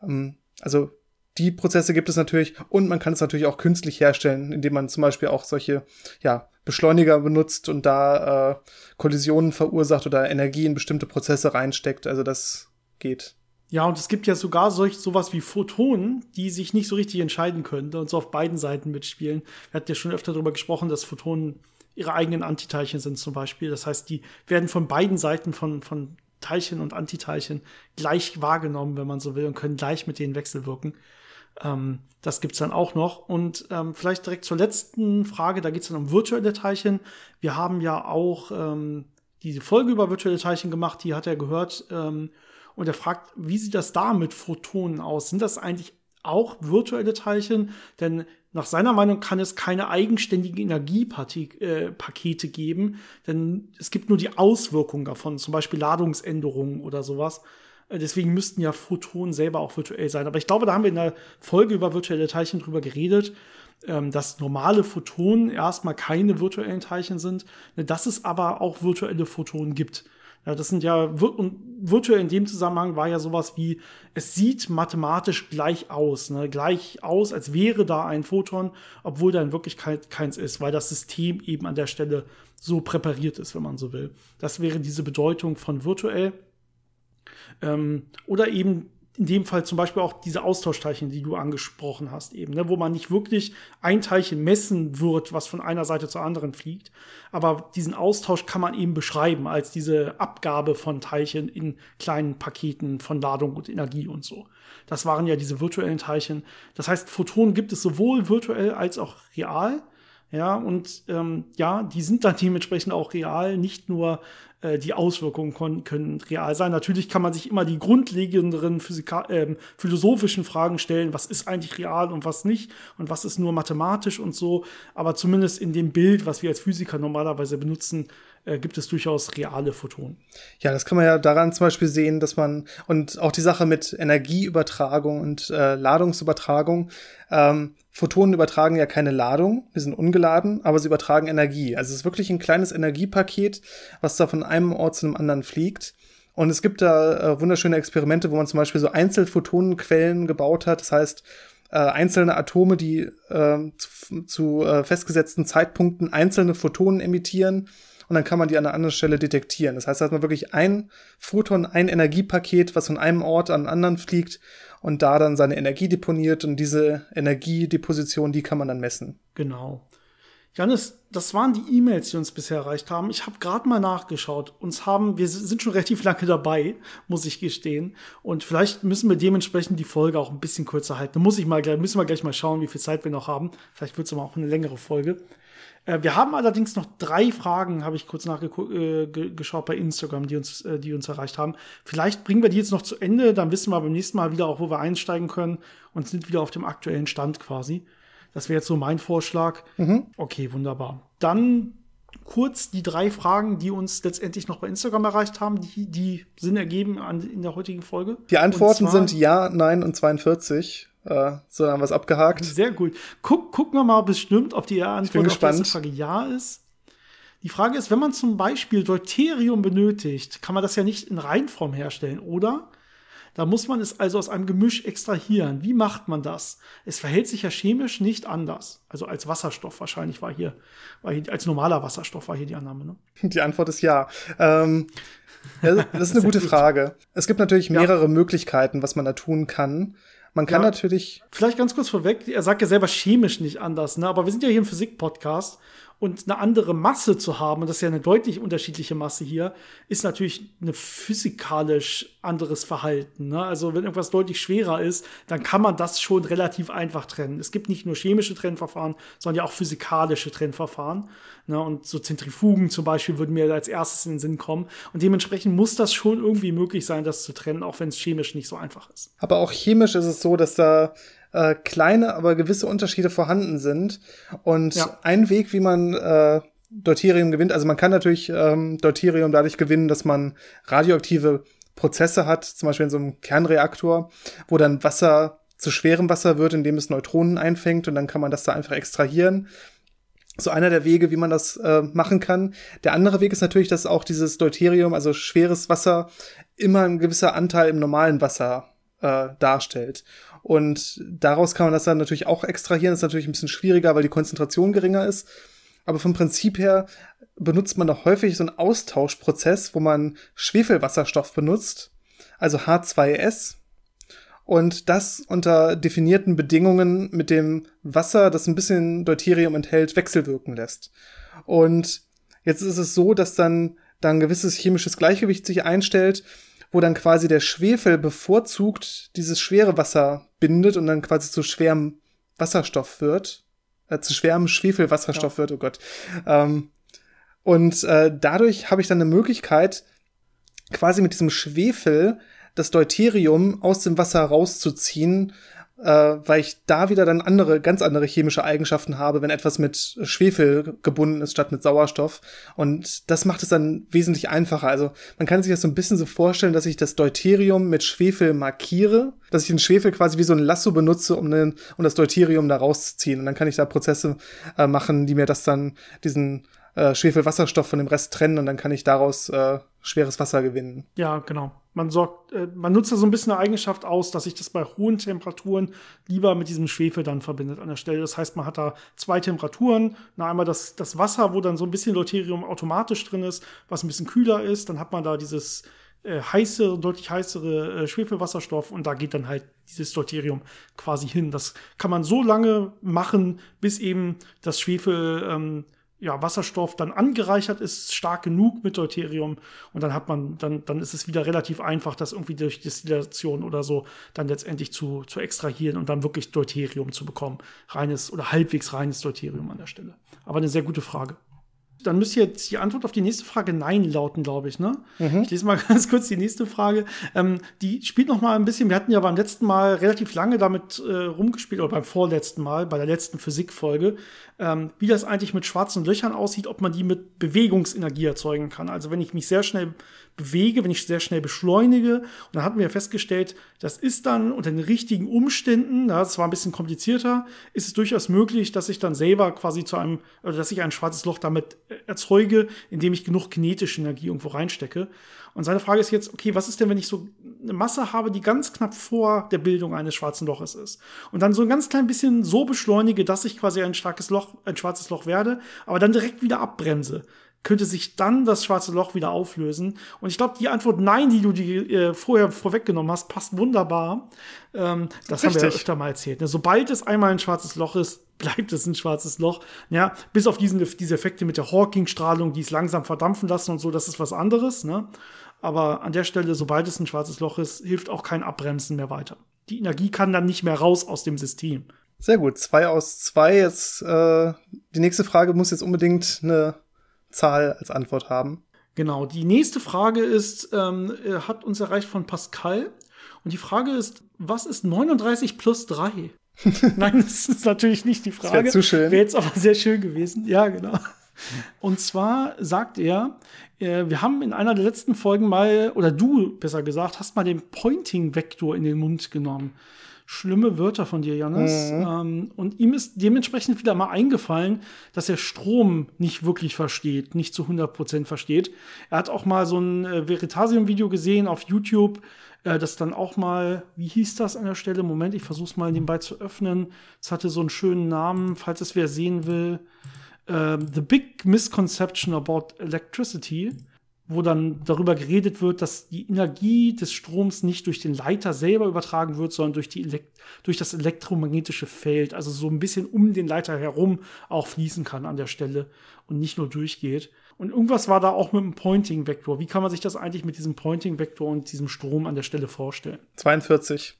Ähm, also die Prozesse gibt es natürlich und man kann es natürlich auch künstlich herstellen, indem man zum Beispiel auch solche ja, Beschleuniger benutzt und da äh, Kollisionen verursacht oder Energie in bestimmte Prozesse reinsteckt. Also das geht. Ja, und es gibt ja sogar solch, sowas wie Photonen, die sich nicht so richtig entscheiden können und so auf beiden Seiten mitspielen. Wir hatten ja schon öfter darüber gesprochen, dass Photonen ihre eigenen Antiteilchen sind zum Beispiel. Das heißt, die werden von beiden Seiten von, von Teilchen und Antiteilchen gleich wahrgenommen, wenn man so will, und können gleich mit denen wechselwirken. Ähm, das gibt's dann auch noch. Und ähm, vielleicht direkt zur letzten Frage, da geht's dann um virtuelle Teilchen. Wir haben ja auch ähm, diese Folge über virtuelle Teilchen gemacht, die hat er gehört. Ähm, und er fragt, wie sieht das da mit Photonen aus? Sind das eigentlich auch virtuelle Teilchen? Denn nach seiner Meinung kann es keine eigenständigen Energiepakete äh, geben, denn es gibt nur die Auswirkungen davon, zum Beispiel Ladungsänderungen oder sowas. Äh, deswegen müssten ja Photonen selber auch virtuell sein. Aber ich glaube, da haben wir in der Folge über virtuelle Teilchen drüber geredet, ähm, dass normale Photonen erstmal keine virtuellen Teilchen sind, ne, dass es aber auch virtuelle Photonen gibt. Ja, das sind ja, und virtuell in dem Zusammenhang war ja sowas wie, es sieht mathematisch gleich aus, ne? gleich aus, als wäre da ein Photon, obwohl da in Wirklichkeit keins ist, weil das System eben an der Stelle so präpariert ist, wenn man so will. Das wäre diese Bedeutung von virtuell. Ähm, oder eben in dem Fall zum Beispiel auch diese Austauschteilchen, die du angesprochen hast, eben, ne, wo man nicht wirklich ein Teilchen messen wird, was von einer Seite zur anderen fliegt. Aber diesen Austausch kann man eben beschreiben als diese Abgabe von Teilchen in kleinen Paketen von Ladung und Energie und so. Das waren ja diese virtuellen Teilchen. Das heißt, Photonen gibt es sowohl virtuell als auch real. Ja, und ähm, ja, die sind dann dementsprechend auch real, nicht nur äh, die Auswirkungen können real sein. Natürlich kann man sich immer die grundlegenderen Physika äh, philosophischen Fragen stellen, was ist eigentlich real und was nicht und was ist nur mathematisch und so. Aber zumindest in dem Bild, was wir als Physiker normalerweise benutzen, äh, gibt es durchaus reale Photonen. Ja, das kann man ja daran zum Beispiel sehen, dass man und auch die Sache mit Energieübertragung und äh, Ladungsübertragung. Ähm, Photonen übertragen ja keine Ladung, die sind ungeladen, aber sie übertragen Energie. Also es ist wirklich ein kleines Energiepaket, was da von einem Ort zu einem anderen fliegt. Und es gibt da äh, wunderschöne Experimente, wo man zum Beispiel so Einzelphotonenquellen gebaut hat. Das heißt, äh, einzelne Atome, die äh, zu, zu äh, festgesetzten Zeitpunkten einzelne Photonen emittieren und dann kann man die an einer anderen Stelle detektieren. Das heißt, da hat man wirklich ein Photon, ein Energiepaket, was von einem Ort an einen anderen fliegt und da dann seine Energie deponiert und diese Energiedeposition, die kann man dann messen. Genau. Janis, das waren die E-Mails, die uns bisher erreicht haben. Ich habe gerade mal nachgeschaut. Uns haben, wir sind schon [laughs] relativ lange dabei, muss ich gestehen. Und vielleicht müssen wir dementsprechend die Folge auch ein bisschen kürzer halten. Da muss ich mal, müssen wir gleich mal schauen, wie viel Zeit wir noch haben. Vielleicht wird es aber auch eine längere Folge. Äh, wir haben allerdings noch drei Fragen, habe ich kurz nachgeschaut äh, bei Instagram, die uns, äh, die uns erreicht haben. Vielleicht bringen wir die jetzt noch zu Ende, dann wissen wir beim nächsten Mal wieder auch, wo wir einsteigen können und sind wieder auf dem aktuellen Stand quasi. Das wäre jetzt so mein Vorschlag. Mhm. Okay, wunderbar. Dann kurz die drei Fragen, die uns letztendlich noch bei Instagram erreicht haben, die, die Sinn ergeben an, in der heutigen Folge. Die Antworten sind ja, nein und 42. Äh, so haben wir es abgehakt. Sehr gut. Guck, gucken wir mal bestimmt, ob die Antwort auf die Frage ja ist. Die Frage ist, wenn man zum Beispiel Deuterium benötigt, kann man das ja nicht in Reinform herstellen, oder? Da muss man es also aus einem Gemisch extrahieren. Wie macht man das? Es verhält sich ja chemisch nicht anders. Also als Wasserstoff wahrscheinlich war hier, war hier als normaler Wasserstoff war hier die Annahme. Ne? [laughs] Die Antwort ist ja. Ähm, das ist eine [laughs] gute Frage. Es gibt natürlich mehrere ja. Möglichkeiten, was man da tun kann. Man kann Ja. natürlich, Vielleicht ganz kurz vorweg, er sagt ja selber chemisch nicht anders, ne? aber wir sind ja hier im Physik-Podcast und eine andere Masse zu haben, und das ist ja eine deutlich unterschiedliche Masse hier, ist natürlich eine physikalisch anderes Verhalten. Ne? Also wenn irgendwas deutlich schwerer ist, dann kann man das schon relativ einfach trennen. Es gibt nicht nur chemische Trennverfahren, sondern ja auch physikalische Trennverfahren. Ne? Und so Zentrifugen zum Beispiel würden mir als erstes in den Sinn kommen. Und dementsprechend muss das schon irgendwie möglich sein, das zu trennen, auch wenn es chemisch nicht so einfach ist. aber auch chemisch ist es so, dass da äh, kleine, aber gewisse Unterschiede vorhanden sind. Und Ja. ein Weg, wie man äh, Deuterium gewinnt, also man kann natürlich ähm, Deuterium dadurch gewinnen, dass man radioaktive Prozesse hat, zum Beispiel in so einem Kernreaktor, wo dann Wasser zu schwerem Wasser wird, indem es Neutronen einfängt und dann kann man das da einfach extrahieren. So einer der Wege, wie man das äh, machen kann. Der andere Weg ist natürlich, dass auch dieses Deuterium, also schweres Wasser, immer ein gewisser Anteil im normalen Wasser äh, darstellt. Und daraus kann man das dann natürlich auch extrahieren. Das ist natürlich ein bisschen schwieriger, weil die Konzentration geringer ist. Aber vom Prinzip her benutzt man da häufig so einen Austauschprozess, wo man Schwefelwasserstoff benutzt, also H2S, und das unter definierten Bedingungen mit dem Wasser, das ein bisschen Deuterium enthält, wechselwirken lässt. Und jetzt ist es so, dass dann, dann ein gewisses chemisches Gleichgewicht sich einstellt, wo dann quasi der Schwefel bevorzugt dieses schwere Wasser bindet und dann quasi zu schwerem Wasserstoff wird, äh, zu schwerem Schwefelwasserstoff wird, oh Gott. Ähm, und äh, dadurch habe ich dann eine Möglichkeit, quasi mit diesem Schwefel das Deuterium aus dem Wasser rauszuziehen, äh, weil ich da wieder dann andere, ganz andere chemische Eigenschaften habe, wenn etwas mit Schwefel gebunden ist statt mit Sauerstoff. Und das macht es dann wesentlich einfacher. Also man kann sich das so ein bisschen so vorstellen, dass ich das Deuterium mit Schwefel markiere, dass ich den Schwefel quasi wie so ein Lasso benutze, um, den, um das Deuterium da rauszuziehen. Und dann kann ich da Prozesse äh, machen, die mir das dann, diesen äh, Schwefelwasserstoff von dem Rest trennen und dann kann ich daraus äh, schweres Wasser gewinnen. Ja, genau. Man sorgt, äh, man nutzt da so ein bisschen eine Eigenschaft aus, dass sich das bei hohen Temperaturen lieber mit diesem Schwefel dann verbindet an der Stelle. Das heißt, man hat da zwei Temperaturen. Na, einmal das, das Wasser, wo dann so ein bisschen Deuterium automatisch drin ist, was ein bisschen kühler ist. Dann hat man da dieses äh, heiße, deutlich heißere äh, Schwefelwasserstoff und da geht dann halt dieses Deuterium quasi hin. Das kann man so lange machen, bis eben das Schwefel ähm, ja, Wasserstoff dann angereichert ist, stark genug mit Deuterium und dann hat man, dann, dann ist es wieder relativ einfach, das irgendwie durch Destillation oder so dann letztendlich zu, zu extrahieren und dann wirklich Deuterium zu bekommen. Reines oder halbwegs reines Deuterium an der Stelle. Aber eine sehr gute Frage. Dann müsste jetzt die Antwort auf die nächste Frage Nein lauten, glaube ich. Ne? Ich lese mal [laughs] ganz kurz die nächste Frage. Ähm, die spielt noch mal ein bisschen. Wir hatten ja beim letzten Mal relativ lange damit äh, rumgespielt, oder beim vorletzten Mal, bei der letzten Physikfolge, ähm, wie das eigentlich mit schwarzen Löchern aussieht, ob man die mit Bewegungsenergie erzeugen kann. Also wenn ich mich sehr schnell bewege, wenn ich sehr schnell beschleunige. Und dann hatten wir ja festgestellt, das ist dann unter den richtigen Umständen, ja, das war ein bisschen komplizierter, ist es durchaus möglich, dass ich dann selber quasi zu einem, oder dass ich ein schwarzes Loch damit erzeuge, indem ich genug kinetische Energie irgendwo reinstecke. Und seine Frage ist jetzt, okay, was ist denn, wenn ich so eine Masse habe, die ganz knapp vor der Bildung eines schwarzen Loches ist? Und dann so ein ganz klein bisschen so beschleunige, dass ich quasi ein starkes Loch, ein schwarzes Loch werde, aber dann direkt wieder abbremse könnte sich dann das schwarze Loch wieder auflösen? Und ich glaube, die Antwort Nein, die du die, äh, vorher vorweggenommen hast, passt wunderbar. Ähm, das haben wir ja Richtig. öfter mal erzählt. Ne? Sobald es einmal ein schwarzes Loch ist, [laughs] bleibt es ein schwarzes Loch. Ja, bis auf diesen, diese Effekte mit der Hawking-Strahlung, die es langsam verdampfen lassen und so, das ist was anderes. Ne? Aber an der Stelle, sobald es ein schwarzes Loch ist, hilft auch kein Abbremsen mehr weiter. Die Energie kann dann nicht mehr raus aus dem System. Sehr gut, zwei aus zwei. Jetzt äh, die nächste Frage muss jetzt unbedingt eine Zahl als Antwort haben. Genau, die nächste Frage ist, ähm, äh, hat uns erreicht von Pascal. Und die Frage ist, was ist 39 plus 3? [laughs] Nein, das ist natürlich nicht die Frage. wär zu schön. Wäre jetzt aber sehr schön gewesen. Ja, genau. Und zwar sagt er, äh, wir haben in einer der letzten Folgen mal, oder du besser gesagt, hast mal den Pointing-Vektor in den Mund genommen. Schlimme Wörter von dir, Janis. Ähm, und ihm ist dementsprechend wieder mal eingefallen, dass er Strom nicht wirklich versteht, nicht zu 100% versteht. Er hat auch mal so ein äh, Veritasium-Video gesehen auf YouTube, äh, das dann auch mal, wie hieß das an der Stelle? Moment, ich versuche es mal nebenbei zu öffnen. Es hatte so einen schönen Namen, falls es wer sehen will. Ähm, The Big Misconception About Electricity. Wo dann darüber geredet wird, dass die Energie des Stroms nicht durch den Leiter selber übertragen wird, sondern durch, die Elekt durch das elektromagnetische Feld, also so ein bisschen um den Leiter herum auch fließen kann an der Stelle und nicht nur durchgeht. Und irgendwas war da auch mit dem Pointing-Vektor. Wie kann man sich das eigentlich mit diesem Pointing-Vektor und diesem Strom an der Stelle vorstellen? 42,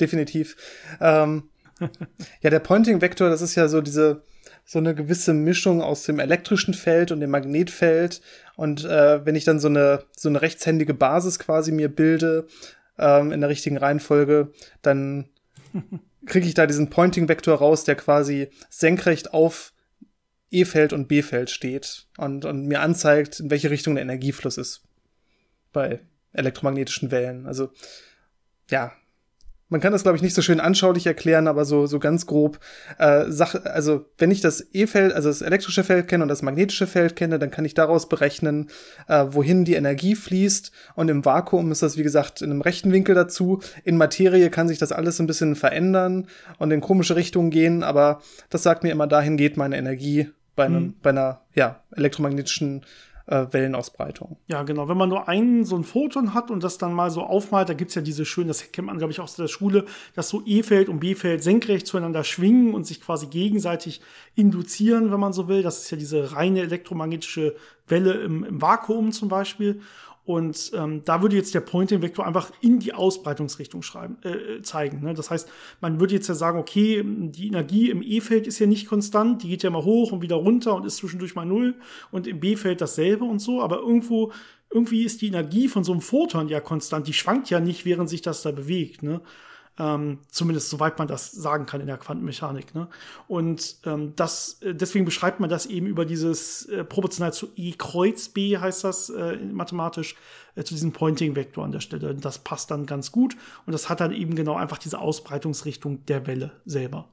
definitiv. Ähm, [laughs] ja, der Pointing-Vektor, das ist ja so diese so eine gewisse Mischung aus dem elektrischen Feld und dem Magnetfeld. Und äh, wenn ich dann so eine, so eine rechtshändige Basis quasi mir bilde, ähm, in der richtigen Reihenfolge, dann [laughs] kriege ich da diesen Pointing-Vektor raus, der quasi senkrecht auf E-Feld und B-Feld steht und, und mir anzeigt, in welche Richtung der Energiefluss ist bei elektromagnetischen Wellen. Also ja, man kann das, glaube ich, nicht so schön anschaulich erklären, aber so, so ganz grob. Äh, Sach also, wenn ich das E-Feld, also das elektrische Feld kenne und das magnetische Feld kenne, dann kann ich daraus berechnen, äh, wohin die Energie fließt. Und im Vakuum ist das, wie gesagt, in einem rechten Winkel dazu. In Materie kann sich das alles ein bisschen verändern und in komische Richtungen gehen, aber das sagt mir immer, dahin geht meine Energie bei, einem, mhm. bei einer ja, elektromagnetischen äh, Wellenausbreitung. Ja, genau. Wenn man nur einen so ein Photon hat und das dann mal so aufmalt, da gibt es ja diese schönen, das kennt man, glaube ich, aus der Schule, dass so E-Feld und B-Feld senkrecht zueinander schwingen und sich quasi gegenseitig induzieren, wenn man so will. Das ist ja diese reine elektromagnetische Welle im, im Vakuum zum Beispiel. Und ähm, da würde jetzt der Pointing-Vektor einfach in die Ausbreitungsrichtung schreiben, äh, zeigen. Ne? Das heißt, man würde jetzt ja sagen, okay, die Energie im E-Feld ist ja nicht konstant, die geht ja mal hoch und wieder runter und ist zwischendurch mal null und im B-Feld dasselbe und so, aber irgendwo, irgendwie ist die Energie von so einem Photon ja konstant, die schwankt ja nicht, während sich das da bewegt. Ne? Ähm, zumindest soweit man das sagen kann in der Quantenmechanik. Ne? Und ähm, das, äh, deswegen beschreibt man das eben über dieses äh, proportional zu E Kreuz B heißt das äh, mathematisch, äh, zu diesem Pointing-Vektor an der Stelle. Das passt dann ganz gut und das hat dann eben genau einfach diese Ausbreitungsrichtung der Welle selber.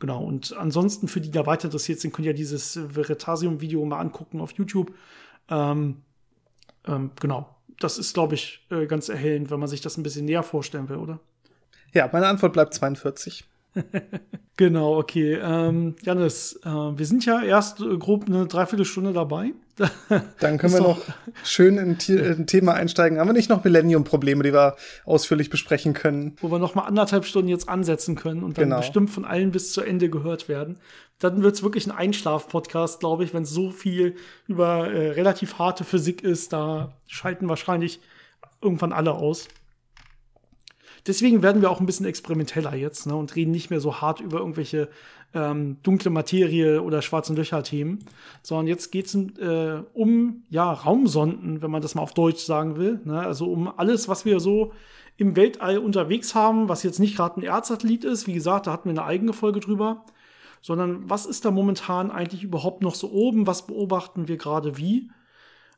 Genau, und ansonsten für die, die da weiter interessiert sind, können ja dieses Veritasium-Video mal angucken auf YouTube. Ähm, ähm, genau, das ist, glaube ich, äh, ganz erhellend, wenn man sich das ein bisschen näher vorstellen will, oder? Ja, meine Antwort bleibt 42. [laughs] genau, okay. Ähm, Janis, äh, wir sind ja erst äh, grob eine Dreiviertelstunde dabei. [laughs] Dann können wir noch schön in, ein Thema einsteigen. Haben wir nicht noch Millennium-Probleme, die wir ausführlich besprechen können? Wo wir noch mal anderthalb Stunden jetzt ansetzen können und dann genau. bestimmt von allen bis zu Ende gehört werden. Dann wird es wirklich ein Einschlaf-Podcast, glaube ich, wenn es so viel über äh, relativ harte Physik ist. Da schalten wahrscheinlich irgendwann alle aus. Deswegen werden wir auch ein bisschen experimenteller jetzt ne, und reden nicht mehr so hart über irgendwelche ähm, dunkle Materie oder schwarzen Löcher-Themen, sondern jetzt geht es äh, um ja, Raumsonden, wenn man das mal auf Deutsch sagen will. Ne? Also um alles, was wir so im Weltall unterwegs haben, was jetzt nicht gerade ein Erdsatellit ist. Wie gesagt, da hatten wir eine eigene Folge drüber. Sondern was ist da momentan eigentlich überhaupt noch so oben? Was beobachten wir gerade wie?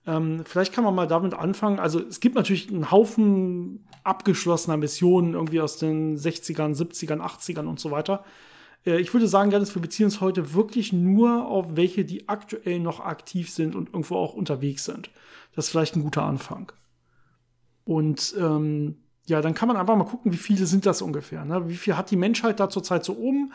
Ähm, vielleicht kann man mal damit anfangen. Also es gibt natürlich einen Haufen abgeschlossener Missionen irgendwie aus den 60ern, 70ern, 80ern und so weiter. Äh, ich würde sagen, Dennis, wir beziehen uns heute wirklich nur auf welche, die aktuell noch aktiv sind und irgendwo auch unterwegs sind. Das ist vielleicht ein guter Anfang. Und ähm, ja, dann kann man einfach mal gucken, wie viele sind das ungefähr. Ne? Wie viel hat die Menschheit da zurzeit so oben?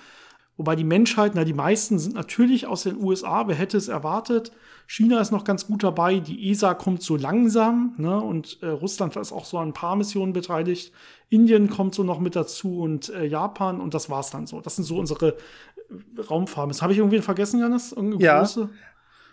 Wobei die Menschheit, na, die meisten sind natürlich aus den USA, wer hätte es erwartet? China ist noch ganz gut dabei, die ESA kommt so langsam, ne? Und äh, Russland ist auch so an ein paar Missionen beteiligt. Indien kommt so noch mit dazu und äh, Japan und das war's dann so. Das sind so unsere äh, Raumfahrten. Habe ich irgendwie vergessen, Janis? ja. Große?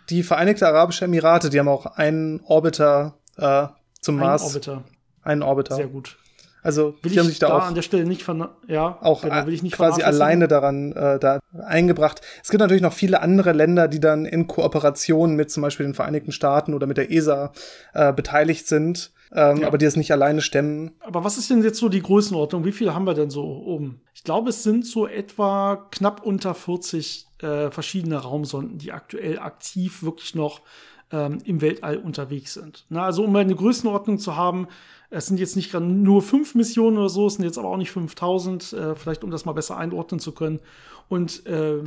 Die Vereinigten Arabischen Emirate, die haben auch einen Orbiter äh, zum Mars. Einen Orbiter. Einen Orbiter. Sehr gut. Also will die haben sich da, da auch an der Stelle nicht von ja auch genau, will ich nicht quasi alleine daran äh, da eingebracht. Es gibt natürlich noch viele andere Länder, die dann in Kooperation mit zum Beispiel den Vereinigten Staaten oder mit der ESA äh, beteiligt sind. Ähm, ja. aber die es nicht alleine stemmen. Aber was ist denn jetzt so die Größenordnung? Wie viele haben wir denn so oben? Ich glaube, es sind so etwa knapp unter 40 äh, verschiedene Raumsonden, die aktuell aktiv wirklich noch ähm, im Weltall unterwegs sind. Na, also um eine Größenordnung zu haben, es sind jetzt nicht gerade nur fünf Missionen oder so, es sind jetzt aber auch nicht 5000, äh, vielleicht um das mal besser einordnen zu können. Und äh,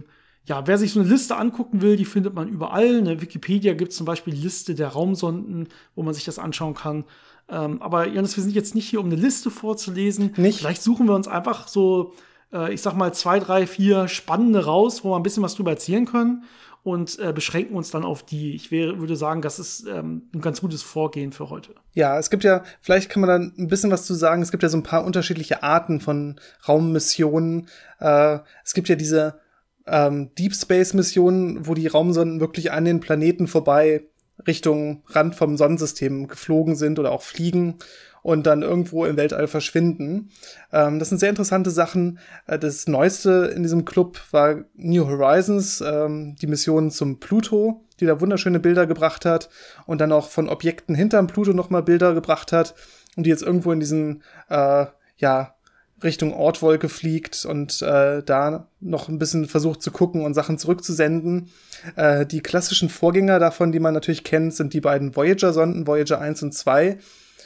ja, wer sich so eine Liste angucken will, die findet man überall. In der Wikipedia gibt es zum Beispiel die Liste der Raumsonden, wo man sich das anschauen kann. Ähm, aber Janis, wir sind jetzt nicht hier, um eine Liste vorzulesen. Nicht? Vielleicht suchen wir uns einfach so, äh, ich sag mal, zwei, drei, vier spannende raus, wo wir ein bisschen was drüber erzählen können. Und äh, beschränken uns dann auf die. Ich wäre, würde sagen, das ist ähm, ein ganz gutes Vorgehen für heute. Ja, es gibt ja, vielleicht kann man da ein bisschen was zu sagen. Es gibt ja so ein paar unterschiedliche Arten von Raummissionen. Äh, es gibt ja diese ähm, Deep Space Missionen, wo die Raumsonden wirklich an den Planeten vorbei Richtung Rand vom Sonnensystem geflogen sind oder auch fliegen und dann irgendwo im Weltall verschwinden. Ähm, das sind sehr interessante Sachen. Äh, das Neueste in diesem Club war New Horizons, ähm, die Mission zum Pluto, die da wunderschöne Bilder gebracht hat und dann auch von Objekten hinterm Pluto nochmal Bilder gebracht hat und die jetzt irgendwo in diesen, äh, ja, Richtung Ortwolke fliegt und äh, da noch ein bisschen versucht zu gucken und Sachen zurückzusenden. Äh, die klassischen Vorgänger davon, die man natürlich kennt, sind die beiden Voyager-Sonden, Voyager 1 und 2.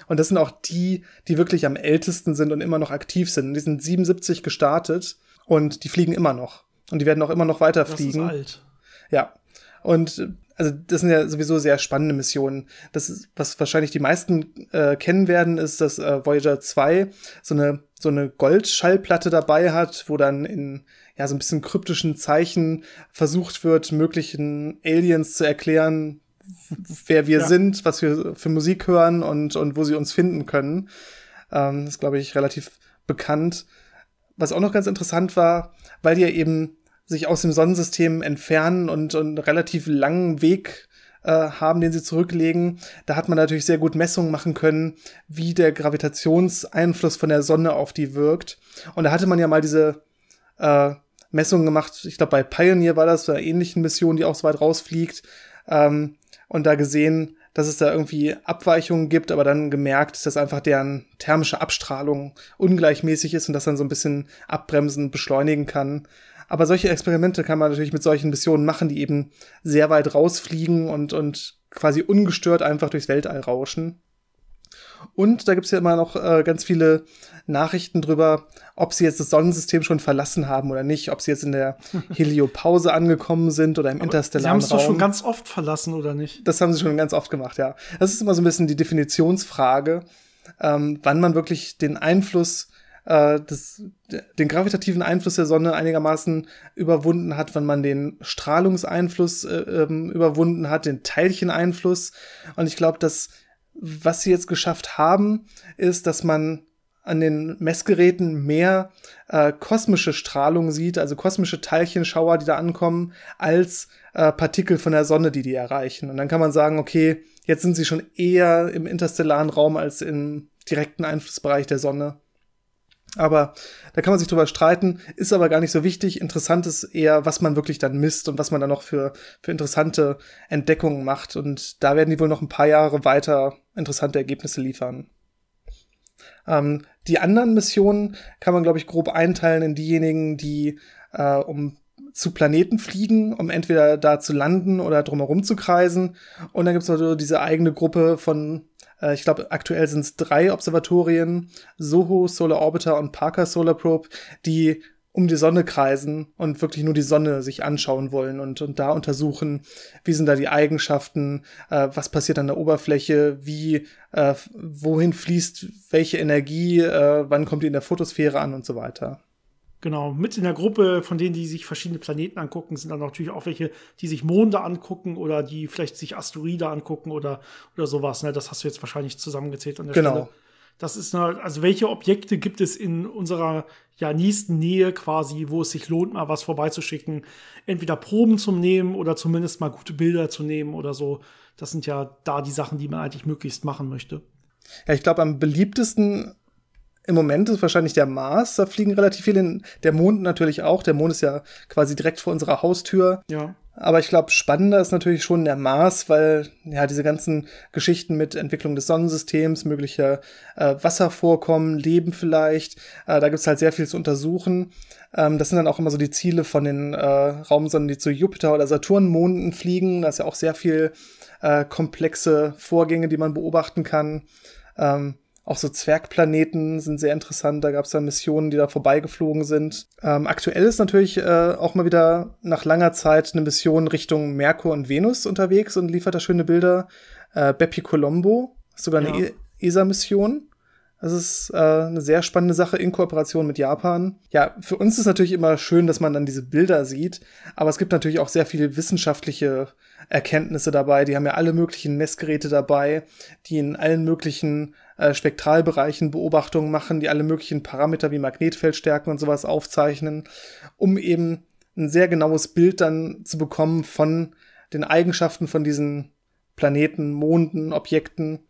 Und das sind auch die, die wirklich am ältesten sind und immer noch aktiv sind. Die sind 77 gestartet und die fliegen immer noch. Und die werden auch immer noch weiter fliegen. Das ist alt. Ja. Und also das sind ja sowieso sehr spannende Missionen. Das ist, was wahrscheinlich die meisten äh, kennen werden, ist, dass äh, Voyager 2 so eine so eine Goldschallplatte dabei hat, wo dann in ja so ein bisschen kryptischen Zeichen versucht wird, möglichen Aliens zu erklären, wer wir ja. sind, was wir für Musik hören und, und wo sie uns finden können. Ähm, das ist, glaube ich, relativ bekannt. Was auch noch ganz interessant war, weil die ja eben sich aus dem Sonnensystem entfernen und, und einen relativ langen Weg äh, haben, den sie zurücklegen. Da hat man natürlich sehr gut Messungen machen können, wie der Gravitationseinfluss von der Sonne auf die wirkt. Und da hatte man ja mal diese äh, Messungen gemacht, ich glaube bei Pioneer war das, oder ähnlichen Missionen, die auch so weit rausfliegt, ähm, und da gesehen, dass es da irgendwie Abweichungen gibt, aber dann gemerkt, dass einfach deren thermische Abstrahlung ungleichmäßig ist und das dann so ein bisschen abbremsen, beschleunigen kann. Aber solche Experimente kann man natürlich mit solchen Missionen machen, die eben sehr weit rausfliegen und, und quasi ungestört einfach durchs Weltall rauschen. Und da gibt's ja immer noch äh, ganz viele Nachrichten drüber, ob sie jetzt das Sonnensystem schon verlassen haben oder nicht, ob sie jetzt in der [laughs] Heliopause angekommen sind oder im Aber interstellaren Sie haben es doch schon ganz oft verlassen, oder nicht? Das haben sie schon ganz oft gemacht, ja. Das ist immer so ein bisschen die Definitionsfrage, ähm, wann man wirklich den Einfluss äh, das, den gravitativen Einfluss der Sonne einigermaßen überwunden hat, wenn man den Strahlungseinfluss äh, ähm, überwunden hat, den Teilcheneinfluss. Und ich glaube, dass was sie jetzt geschafft haben, ist, dass man an den Messgeräten mehr äh, kosmische Strahlung sieht, also kosmische Teilchenschauer, die da ankommen, als äh, Partikel von der Sonne, die die erreichen. Und dann kann man sagen, okay, jetzt sind sie schon eher im interstellaren Raum als im direkten Einflussbereich der Sonne. Aber da kann man sich drüber streiten, ist aber gar nicht so wichtig. Interessant ist eher, was man wirklich dann misst und was man dann noch für, für interessante Entdeckungen macht. Und da werden die wohl noch ein paar Jahre weiter interessante Ergebnisse liefern. Ähm, die anderen Missionen kann man, glaube ich, grob einteilen in diejenigen, die äh, um zu Planeten fliegen, um entweder da zu landen oder drumherum zu kreisen. Und dann gibt es also diese eigene Gruppe von äh, ich glaube, aktuell sind es drei Observatorien, Soho, Solar Orbiter und Parker Solar Probe, die um die Sonne kreisen und wirklich nur die Sonne sich anschauen wollen und, und da untersuchen, wie sind da die Eigenschaften, äh, was passiert an der Oberfläche, wie, äh, wohin fließt welche Energie, äh, wann kommt die in der Photosphäre an und so weiter. Genau, mit in der Gruppe von denen, die sich verschiedene Planeten angucken, sind dann natürlich auch welche, die sich Monde angucken oder die vielleicht sich Asteroide angucken oder, oder sowas. Ne? Das hast du jetzt wahrscheinlich zusammengezählt an der genau. Stelle. Das ist eine, also welche Objekte gibt es in unserer ja, nächsten Nähe quasi, wo es sich lohnt, mal was vorbeizuschicken? Entweder Proben zum Nehmen oder zumindest mal gute Bilder zu nehmen oder so. Das sind ja da die Sachen, die man eigentlich möglichst machen möchte. Ja, ich glaube, am beliebtesten im Moment ist wahrscheinlich der Mars, da fliegen relativ viele, der Mond natürlich auch, der Mond ist ja quasi direkt vor unserer Haustür. Ja. Aber ich glaube, spannender ist natürlich schon der Mars, weil ja diese ganzen Geschichten mit Entwicklung des Sonnensystems, möglicher äh, Wasservorkommen, Leben vielleicht, äh, da gibt's halt sehr viel zu untersuchen. Ähm, das sind dann auch immer so die Ziele von den äh, Raumsonden, die zu Jupiter oder Saturnmonden fliegen. Da ist ja auch sehr viel äh, komplexe Vorgänge, die man beobachten kann. Ähm, auch so Zwergplaneten sind sehr interessant. Da gab es da Missionen, die da vorbeigeflogen sind. Ähm, aktuell ist natürlich äh, auch mal wieder nach langer Zeit eine Mission Richtung Merkur und Venus unterwegs und liefert da schöne Bilder. Äh, Bepi Colombo, ist sogar eine ja. E-, ESA-Mission. Das ist äh, eine sehr spannende Sache in Kooperation mit Japan. Ja, für uns ist natürlich immer schön, dass man dann diese Bilder sieht, aber es gibt natürlich auch sehr viele wissenschaftliche Erkenntnisse dabei. Die haben ja alle möglichen Messgeräte dabei, die in allen möglichen äh, Spektralbereichen Beobachtungen machen, die alle möglichen Parameter wie Magnetfeldstärken und sowas aufzeichnen, um eben ein sehr genaues Bild dann zu bekommen von den Eigenschaften von diesen Planeten, Monden, Objekten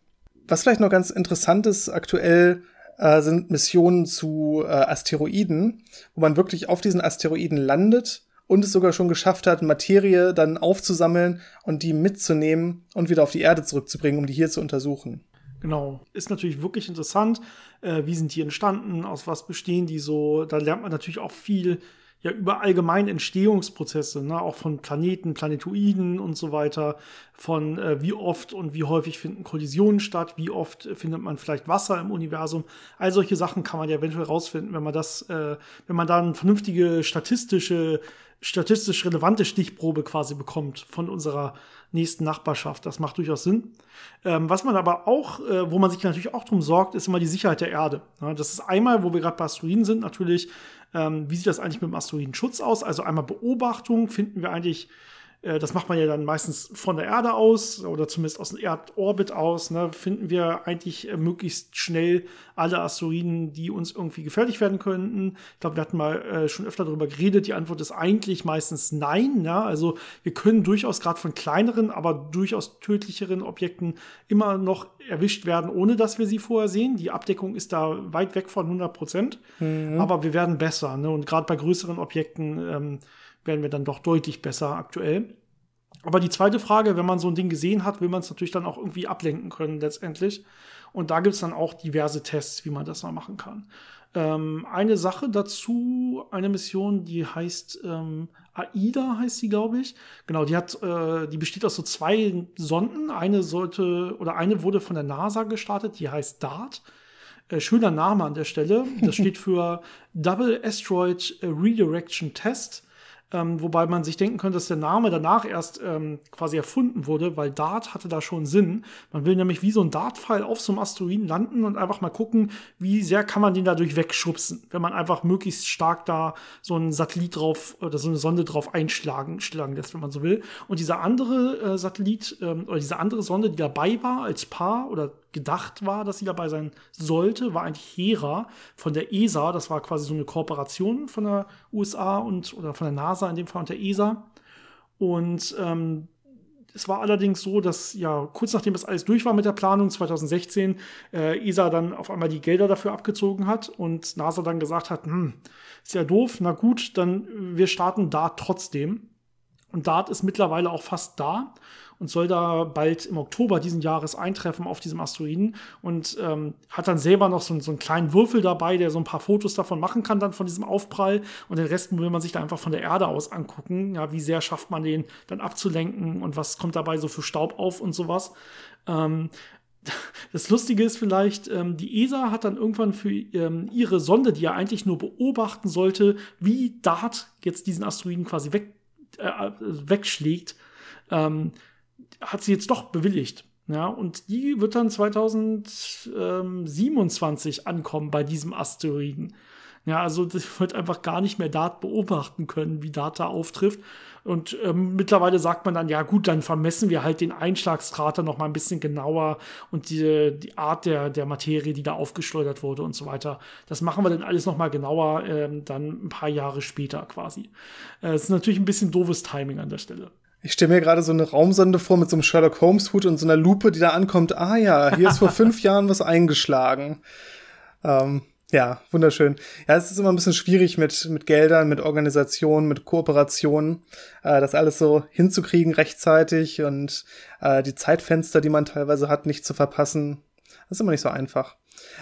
was vielleicht noch ganz interessant ist, aktuell äh, sind Missionen zu äh, Asteroiden, wo man wirklich auf diesen Asteroiden landet und es sogar schon geschafft hat, Materie dann aufzusammeln und die mitzunehmen und wieder auf die Erde zurückzubringen, um die hier zu untersuchen. Genau, ist natürlich wirklich interessant. Äh, wie sind die entstanden? Aus was bestehen die so? Da lernt man natürlich auch viel ja über allgemeine Entstehungsprozesse, ne, auch von Planeten, Planetoiden und so weiter, von äh, wie oft und wie häufig finden Kollisionen statt, wie oft findet man vielleicht Wasser im Universum. All solche Sachen kann man ja eventuell rausfinden, wenn man das, äh, wenn man da eine vernünftige statistische, statistisch relevante Stichprobe quasi bekommt von unserer nächsten Nachbarschaft. Das macht durchaus Sinn. Ähm, was man aber auch, äh, wo man sich natürlich auch drum sorgt, ist immer die Sicherheit der Erde. Ja, das ist einmal, wo wir gerade bei Asteroiden sind, natürlich ähm, wie sieht das eigentlich mit dem Asteroidenschutz aus? Also einmal Beobachtung finden wir eigentlich das macht man ja dann meistens von der Erde aus oder zumindest aus dem Erdorbit aus. Ne, finden wir eigentlich äh, möglichst schnell alle Asteroiden, die uns irgendwie gefährlich werden könnten. Ich glaube, wir hatten mal äh, schon öfter darüber geredet. Die Antwort ist eigentlich meistens nein. Ja? Also wir können durchaus gerade von kleineren, aber durchaus tödlicheren Objekten immer noch erwischt werden, ohne dass wir sie vorher sehen. Die Abdeckung ist da weit weg von 100 Prozent. Mhm. Aber wir werden besser. Ne? Und gerade bei größeren Objekten ähm, werden wir dann doch deutlich besser aktuell. Aber die zweite Frage, wenn man so ein Ding gesehen hat, will man es natürlich dann auch irgendwie ablenken können letztendlich. Und da gibt es dann auch diverse Tests, wie man das mal machen kann. Ähm, eine Sache dazu, eine Mission, die heißt ähm, AIDA, heißt sie, glaube ich. Genau, die hat, äh, die besteht aus so zwei Sonden. Eine sollte oder eine wurde von der NASA gestartet, die heißt DART. Äh, schöner Name an der Stelle. Das [laughs] steht für Double Asteroid Redirection Test. Ähm, wobei man sich denken könnte, dass der Name danach erst ähm, quasi erfunden wurde, weil Dart hatte da schon Sinn. Man will nämlich wie so ein Dart-Pfeil auf so einem Asteroiden landen und einfach mal gucken, wie sehr kann man den dadurch wegschubsen, wenn man einfach möglichst stark da so einen Satellit drauf oder so eine Sonde drauf einschlagen schlagen lässt, wenn man so will. Und dieser andere äh, Satellit ähm, oder diese andere Sonde, die dabei war als Paar oder gedacht war, dass sie dabei sein sollte, war eigentlich Hera von der ESA. Das war quasi so eine Kooperation von der USA und oder von der NASA in dem Fall und der ESA. Und ähm, es war allerdings so, dass ja kurz nachdem das alles durch war mit der Planung 2016 äh, ESA dann auf einmal die Gelder dafür abgezogen hat und NASA dann gesagt hat, hm, ist ja doof, na gut, dann wir starten DART trotzdem. Und DART ist mittlerweile auch fast da und soll da bald im Oktober diesen Jahres eintreffen auf diesem Asteroiden und ähm, hat dann selber noch so, so, einen kleinen Würfel dabei, der so ein paar Fotos davon machen kann, dann von diesem Aufprall und den Rest will man sich da einfach von der Erde aus angucken. Ja, wie sehr schafft man den dann abzulenken und was kommt dabei so für Staub auf und sowas. Ähm, [laughs] das Lustige ist vielleicht, ähm, die ESA hat dann irgendwann für ähm, ihre Sonde, die ja eigentlich nur beobachten sollte, wie DART jetzt diesen Asteroiden quasi weg, äh, wegschlägt, ähm, hat sie jetzt doch bewilligt. Ja, und die wird dann 2027 ankommen bei diesem Asteroiden. Ja, also [laughs] das wird einfach gar nicht mehr Dart beobachten können, wie Data auftrifft. Und ähm, mittlerweile sagt man dann, ja gut, dann vermessen wir halt den Einschlagskrater noch mal ein bisschen genauer und die, die Art der, der Materie, die da aufgeschleudert wurde und so weiter. Das machen wir dann alles noch mal genauer, ähm, dann ein paar Jahre später quasi. Äh, es äh, ist natürlich ein bisschen doofes Timing an der Stelle. Ich stelle mir gerade so eine Raumsonde vor mit so einem Sherlock Holmes Hut und so einer Lupe, die da ankommt. Ah ja, hier ist vor [laughs] fünf Jahren was eingeschlagen. Ähm, ja, wunderschön. Ja, es ist immer ein bisschen schwierig mit, mit Geldern, mit Organisationen, mit Kooperationen, äh, das alles so hinzukriegen rechtzeitig und äh, die Zeitfenster, die man teilweise hat, nicht zu verpassen. Das ist immer nicht so einfach.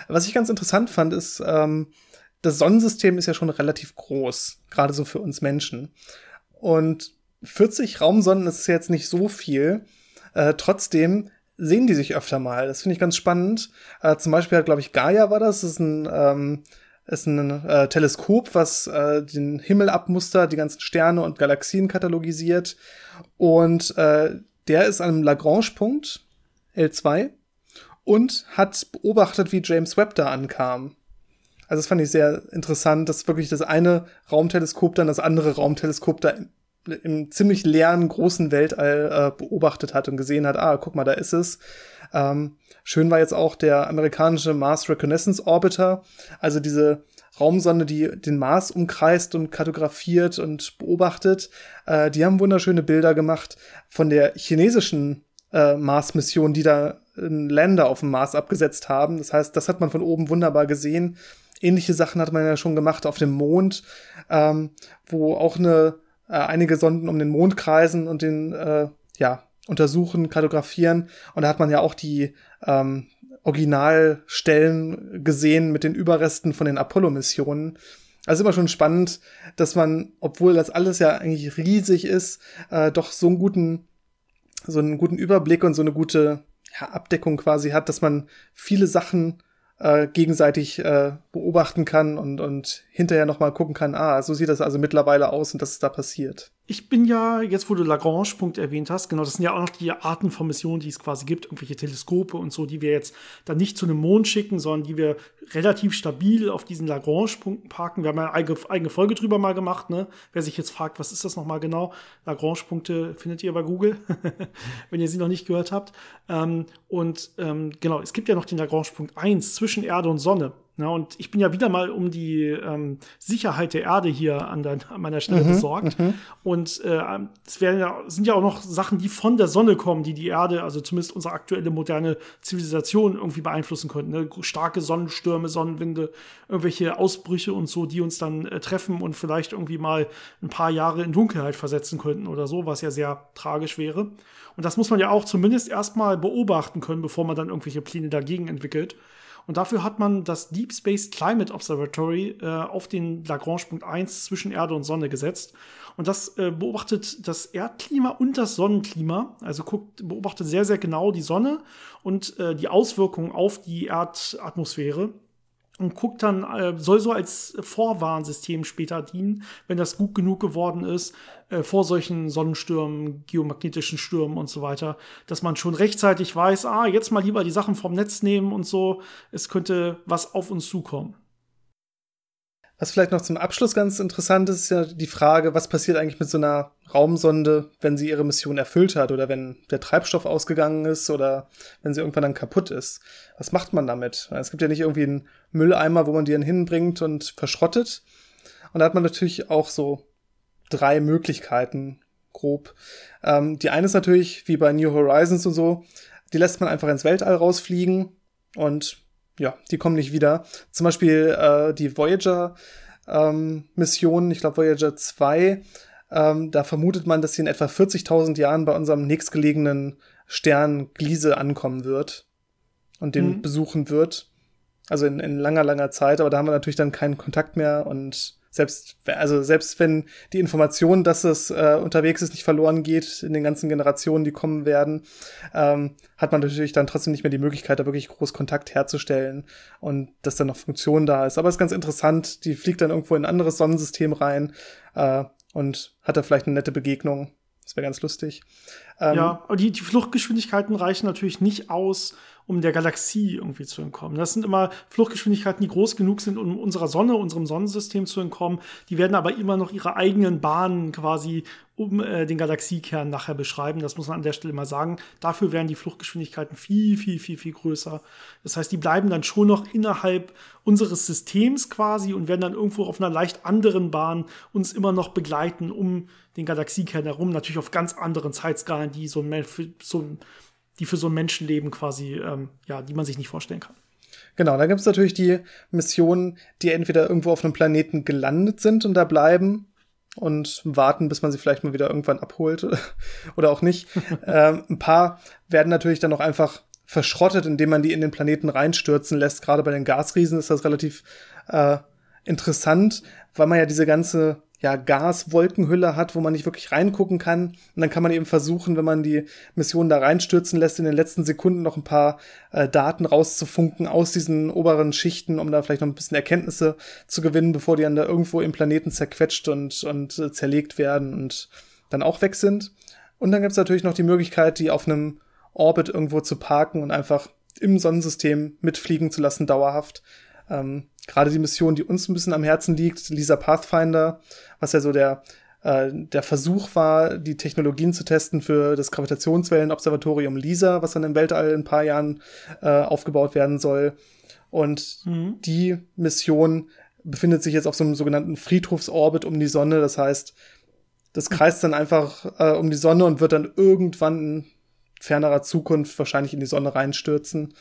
Was ich ganz interessant fand, ist, ähm, das Sonnensystem ist ja schon relativ groß, gerade so für uns Menschen. Und 40 Raumsonden ist jetzt nicht so viel. Äh, trotzdem sehen die sich öfter mal. Das finde ich ganz spannend. Äh, zum Beispiel hat, glaube ich, Gaia war das. Das ist ein, ähm, ist ein äh, Teleskop, was äh, den Himmel abmustert, die ganzen Sterne und Galaxien katalogisiert. Und äh, der ist an einem Lagrange-Punkt, L2. und hat beobachtet, wie James Webb da ankam. Also das fand ich sehr interessant, dass wirklich das eine Raumteleskop dann das andere Raumteleskop da im ziemlich leeren, großen Weltall äh, beobachtet hat und gesehen hat, ah, guck mal, da ist es. Ähm, schön war jetzt auch der amerikanische Mars Reconnaissance Orbiter, also diese Raumsonde, die den Mars umkreist und kartografiert und beobachtet. Äh, die haben wunderschöne Bilder gemacht von der chinesischen äh, Mars-Mission, die da einen Lander auf dem Mars abgesetzt haben. Das heißt, das hat man von oben wunderbar gesehen. Ähnliche Sachen hat man ja schon gemacht auf dem Mond, ähm, wo auch eine äh, einige Sonden um den Mond kreisen und den äh, ja untersuchen, kartografieren. Und da hat man ja auch die ähm, Originalstellen gesehen mit den Überresten von den Apollo-Missionen. Also immer schon spannend, dass man, obwohl das alles ja eigentlich riesig ist, äh, doch so einen guten, so einen guten Überblick und so eine gute ja, Abdeckung quasi hat, dass man viele Sachen äh, gegenseitig äh, beobachten kann und, und hinterher nochmal gucken kann, ah, so sieht das also mittlerweile aus und das ist da passiert. Ich bin ja, jetzt wo du Lagrange-Punkt erwähnt hast, genau, das sind ja auch noch die Arten von Missionen, die es quasi gibt, irgendwelche Teleskope und so, die wir jetzt dann nicht zu einem Mond schicken, sondern die wir relativ stabil auf diesen Lagrange-Punkten parken. Wir haben ja eine eigene, Folge drüber mal gemacht, ne? Wer sich jetzt fragt, was ist das nochmal genau? Lagrange-Punkte findet ihr bei Google, [laughs] wenn ihr sie noch nicht gehört habt. Ähm, und ähm, genau, es gibt ja noch den Lagrange-Punkt 1 zwischen Erde und Sonne. Ja, und ich bin ja wieder mal um die ähm, Sicherheit der Erde hier an, der, an meiner Stelle mhm, besorgt. Mhm. Und äh, es werden ja, sind ja auch noch Sachen, die von der Sonne kommen, die die Erde, also zumindest unsere aktuelle moderne Zivilisation irgendwie beeinflussen könnten. Ne? Starke Sonnenstürme, Sonnenwinde, irgendwelche Ausbrüche und so, die uns dann äh, treffen und vielleicht irgendwie mal ein paar Jahre in Dunkelheit versetzen könnten oder so, was ja sehr tragisch wäre. Und das muss man ja auch zumindest erstmal beobachten können, bevor man dann irgendwelche Pläne dagegen entwickelt. Und dafür hat man das Deep Space Climate Observatory äh, auf den Lagrange-Punkt 1 zwischen Erde und Sonne gesetzt. Und das äh, beobachtet das Erdklima und das Sonnenklima. Also guckt, beobachtet sehr, sehr genau die Sonne und äh, die Auswirkungen auf die Erdatmosphäre und guckt dann, äh, soll so als Vorwarnsystem später dienen, wenn das gut genug geworden ist, äh, vor solchen Sonnenstürmen, geomagnetischen Stürmen und so weiter, dass man schon rechtzeitig weiß, ah, jetzt mal lieber die Sachen vom Netz nehmen und so, es könnte was auf uns zukommen. Was vielleicht noch zum Abschluss ganz interessant ist, ist ja die Frage, was passiert eigentlich mit so einer Raumsonde, wenn sie ihre Mission erfüllt hat oder wenn der Treibstoff ausgegangen ist oder wenn sie irgendwann dann kaputt ist. Was macht man damit? Es gibt ja nicht irgendwie einen Mülleimer, wo man die dann hinbringt und verschrottet. Und da hat man natürlich auch so drei Möglichkeiten, grob. Ähm, die eine ist natürlich, wie bei New Horizons und so, die lässt man einfach ins Weltall rausfliegen und ja, die kommen nicht wieder. Zum Beispiel äh, die Voyager ähm, Mission, ich glaube Voyager 2, ähm, da vermutet man, dass sie in etwa 40.000 Jahren bei unserem nächstgelegenen Stern Gliese ankommen wird und den mhm. besuchen wird. Also in, in langer, langer Zeit, aber da haben wir natürlich dann keinen Kontakt mehr und selbst, also selbst wenn die Information, dass es äh, unterwegs ist, nicht verloren geht in den ganzen Generationen, die kommen werden, ähm, hat man natürlich dann trotzdem nicht mehr die Möglichkeit, da wirklich groß Kontakt herzustellen und dass dann noch Funktion da ist. Aber es ist ganz interessant, die fliegt dann irgendwo in ein anderes Sonnensystem rein äh, und hat da vielleicht eine nette Begegnung. Das wäre ganz lustig. Ähm, ja, aber die, die Fluchtgeschwindigkeiten reichen natürlich nicht aus, um der Galaxie irgendwie zu entkommen. Das sind immer Fluchtgeschwindigkeiten, die groß genug sind, um unserer Sonne, unserem Sonnensystem zu entkommen. Die werden aber immer noch ihre eigenen Bahnen quasi um äh, den Galaxiekern nachher beschreiben. Das muss man an der Stelle mal sagen. Dafür wären die Fluchtgeschwindigkeiten viel, viel, viel, viel größer. Das heißt, die bleiben dann schon noch innerhalb unseres Systems quasi und werden dann irgendwo auf einer leicht anderen Bahn uns immer noch begleiten um den Galaxiekern herum. Natürlich auf ganz anderen Zeitskalen, die so, so ein die für so ein Menschenleben quasi, ähm, ja, die man sich nicht vorstellen kann. Genau, da gibt es natürlich die Missionen, die entweder irgendwo auf einem Planeten gelandet sind und da bleiben und warten, bis man sie vielleicht mal wieder irgendwann abholt [laughs] oder auch nicht. [laughs] ähm, ein paar werden natürlich dann auch einfach verschrottet, indem man die in den Planeten reinstürzen lässt. Gerade bei den Gasriesen ist das relativ äh, interessant, weil man ja diese ganze ja, Gaswolkenhülle hat, wo man nicht wirklich reingucken kann. Und dann kann man eben versuchen, wenn man die Mission da reinstürzen lässt, in den letzten Sekunden noch ein paar äh, Daten rauszufunken aus diesen oberen Schichten, um da vielleicht noch ein bisschen Erkenntnisse zu gewinnen, bevor die dann da irgendwo im Planeten zerquetscht und, und äh, zerlegt werden und dann auch weg sind. Und dann gibt's natürlich noch die Möglichkeit, die auf einem Orbit irgendwo zu parken und einfach im Sonnensystem mitfliegen zu lassen, dauerhaft. Ähm, Gerade die Mission, die uns ein bisschen am Herzen liegt, Lisa Pathfinder, was ja so der, äh, der Versuch war, die Technologien zu testen für das Gravitationswellenobservatorium LISA, was dann im Weltall in ein paar Jahren äh, aufgebaut werden soll. Und mhm. die Mission befindet sich jetzt auf so einem sogenannten Friedhofsorbit um die Sonne. Das heißt, das kreist dann einfach äh, um die Sonne und wird dann irgendwann in fernerer Zukunft wahrscheinlich in die Sonne reinstürzen.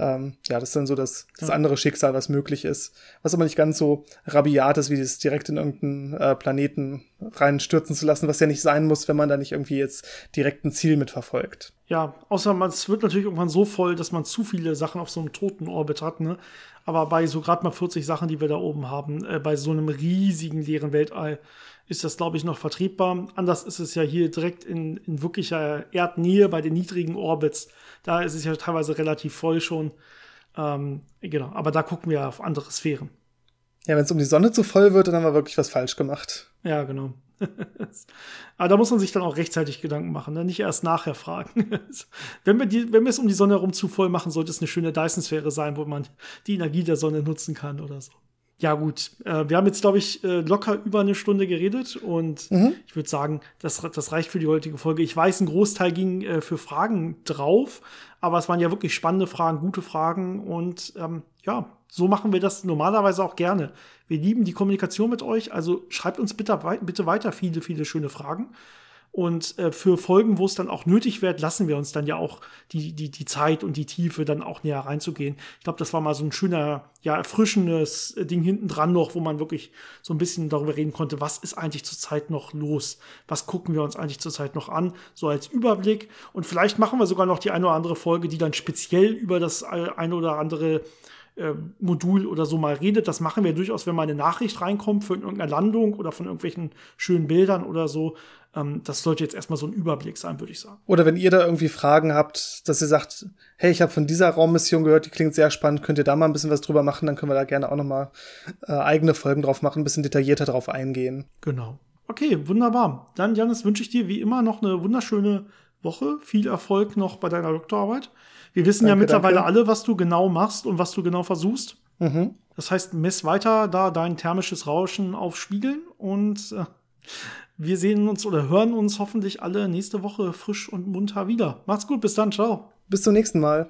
Ähm, ja, das ist dann so das, das andere Schicksal, was möglich ist. Was aber nicht ganz so rabiat ist, wie das direkt in irgendeinen äh, Planeten reinstürzen zu lassen, was ja nicht sein muss, wenn man da nicht irgendwie jetzt direkt ein Ziel mitverfolgt. Ja, außer man, es wird natürlich irgendwann so voll, dass man zu viele Sachen auf so einem toten Orbit hat, ne? Aber bei so gerade mal 40 Sachen, die wir da oben haben, äh, bei so einem riesigen leeren Weltall, ist das, glaube ich, noch vertretbar. Anders ist es ja hier direkt in, in wirklicher Erdnähe bei den niedrigen Orbits. Da ist es ja teilweise relativ voll schon. Ähm, genau, aber da gucken wir auf andere Sphären. Ja, wenn es um die Sonne zu voll wird, dann haben wir wirklich was falsch gemacht. Ja, genau. [laughs] Aber da muss man sich dann auch rechtzeitig Gedanken machen, ne? nicht erst nachher fragen. [laughs] wenn, wir die, wenn wir es um die Sonne herum zu voll machen, sollte es eine schöne Dyson-Sphäre sein, wo man die Energie der Sonne nutzen kann oder so. Ja, gut. Äh, wir haben jetzt, glaube ich, äh, locker über eine Stunde geredet und mhm. ich würde sagen, das, das reicht für die heutige Folge. Ich weiß, ein Großteil ging äh, für Fragen drauf, aber es waren ja wirklich spannende Fragen, gute Fragen und ähm, ja, so machen wir das normalerweise auch gerne. Wir lieben die Kommunikation mit euch, also schreibt uns bitte, bitte weiter viele, viele schöne Fragen. Und äh, für Folgen, wo es dann auch nötig wird, lassen wir uns dann ja auch die, die, die Zeit und die Tiefe dann auch näher reinzugehen. Ich glaube, das war mal so ein schöner, ja, erfrischendes Ding hinten dran noch, wo man wirklich so ein bisschen darüber reden konnte, was ist eigentlich zurzeit noch los? Was gucken wir uns eigentlich zurzeit noch an? So als Überblick. Und vielleicht machen wir sogar noch die eine oder andere Folge, die dann speziell über das eine oder andere äh, Modul oder so mal redet. Das machen wir durchaus, wenn mal eine Nachricht reinkommt von irgendeiner Landung oder von irgendwelchen schönen Bildern oder so. Ähm, das sollte jetzt erstmal so ein Überblick sein, würde ich sagen. Oder wenn ihr da irgendwie Fragen habt, dass ihr sagt, hey, ich habe von dieser Raummission gehört, die klingt sehr spannend, könnt ihr da mal ein bisschen was drüber machen, dann können wir da gerne auch noch mal äh, eigene Folgen drauf machen, ein bisschen detaillierter drauf eingehen. Genau. Okay, wunderbar. Dann, Janis, wünsche ich dir wie immer noch eine wunderschöne Woche. Viel Erfolg noch bei deiner Doktorarbeit. Wir wissen danke, ja mittlerweile danke. alle, was du genau machst und was du genau versuchst. Mhm. Das heißt, mess weiter da dein thermisches Rauschen aufspiegeln und äh, wir sehen uns oder hören uns hoffentlich alle nächste Woche frisch und munter wieder. Macht's gut, bis dann, ciao. Bis zum nächsten Mal.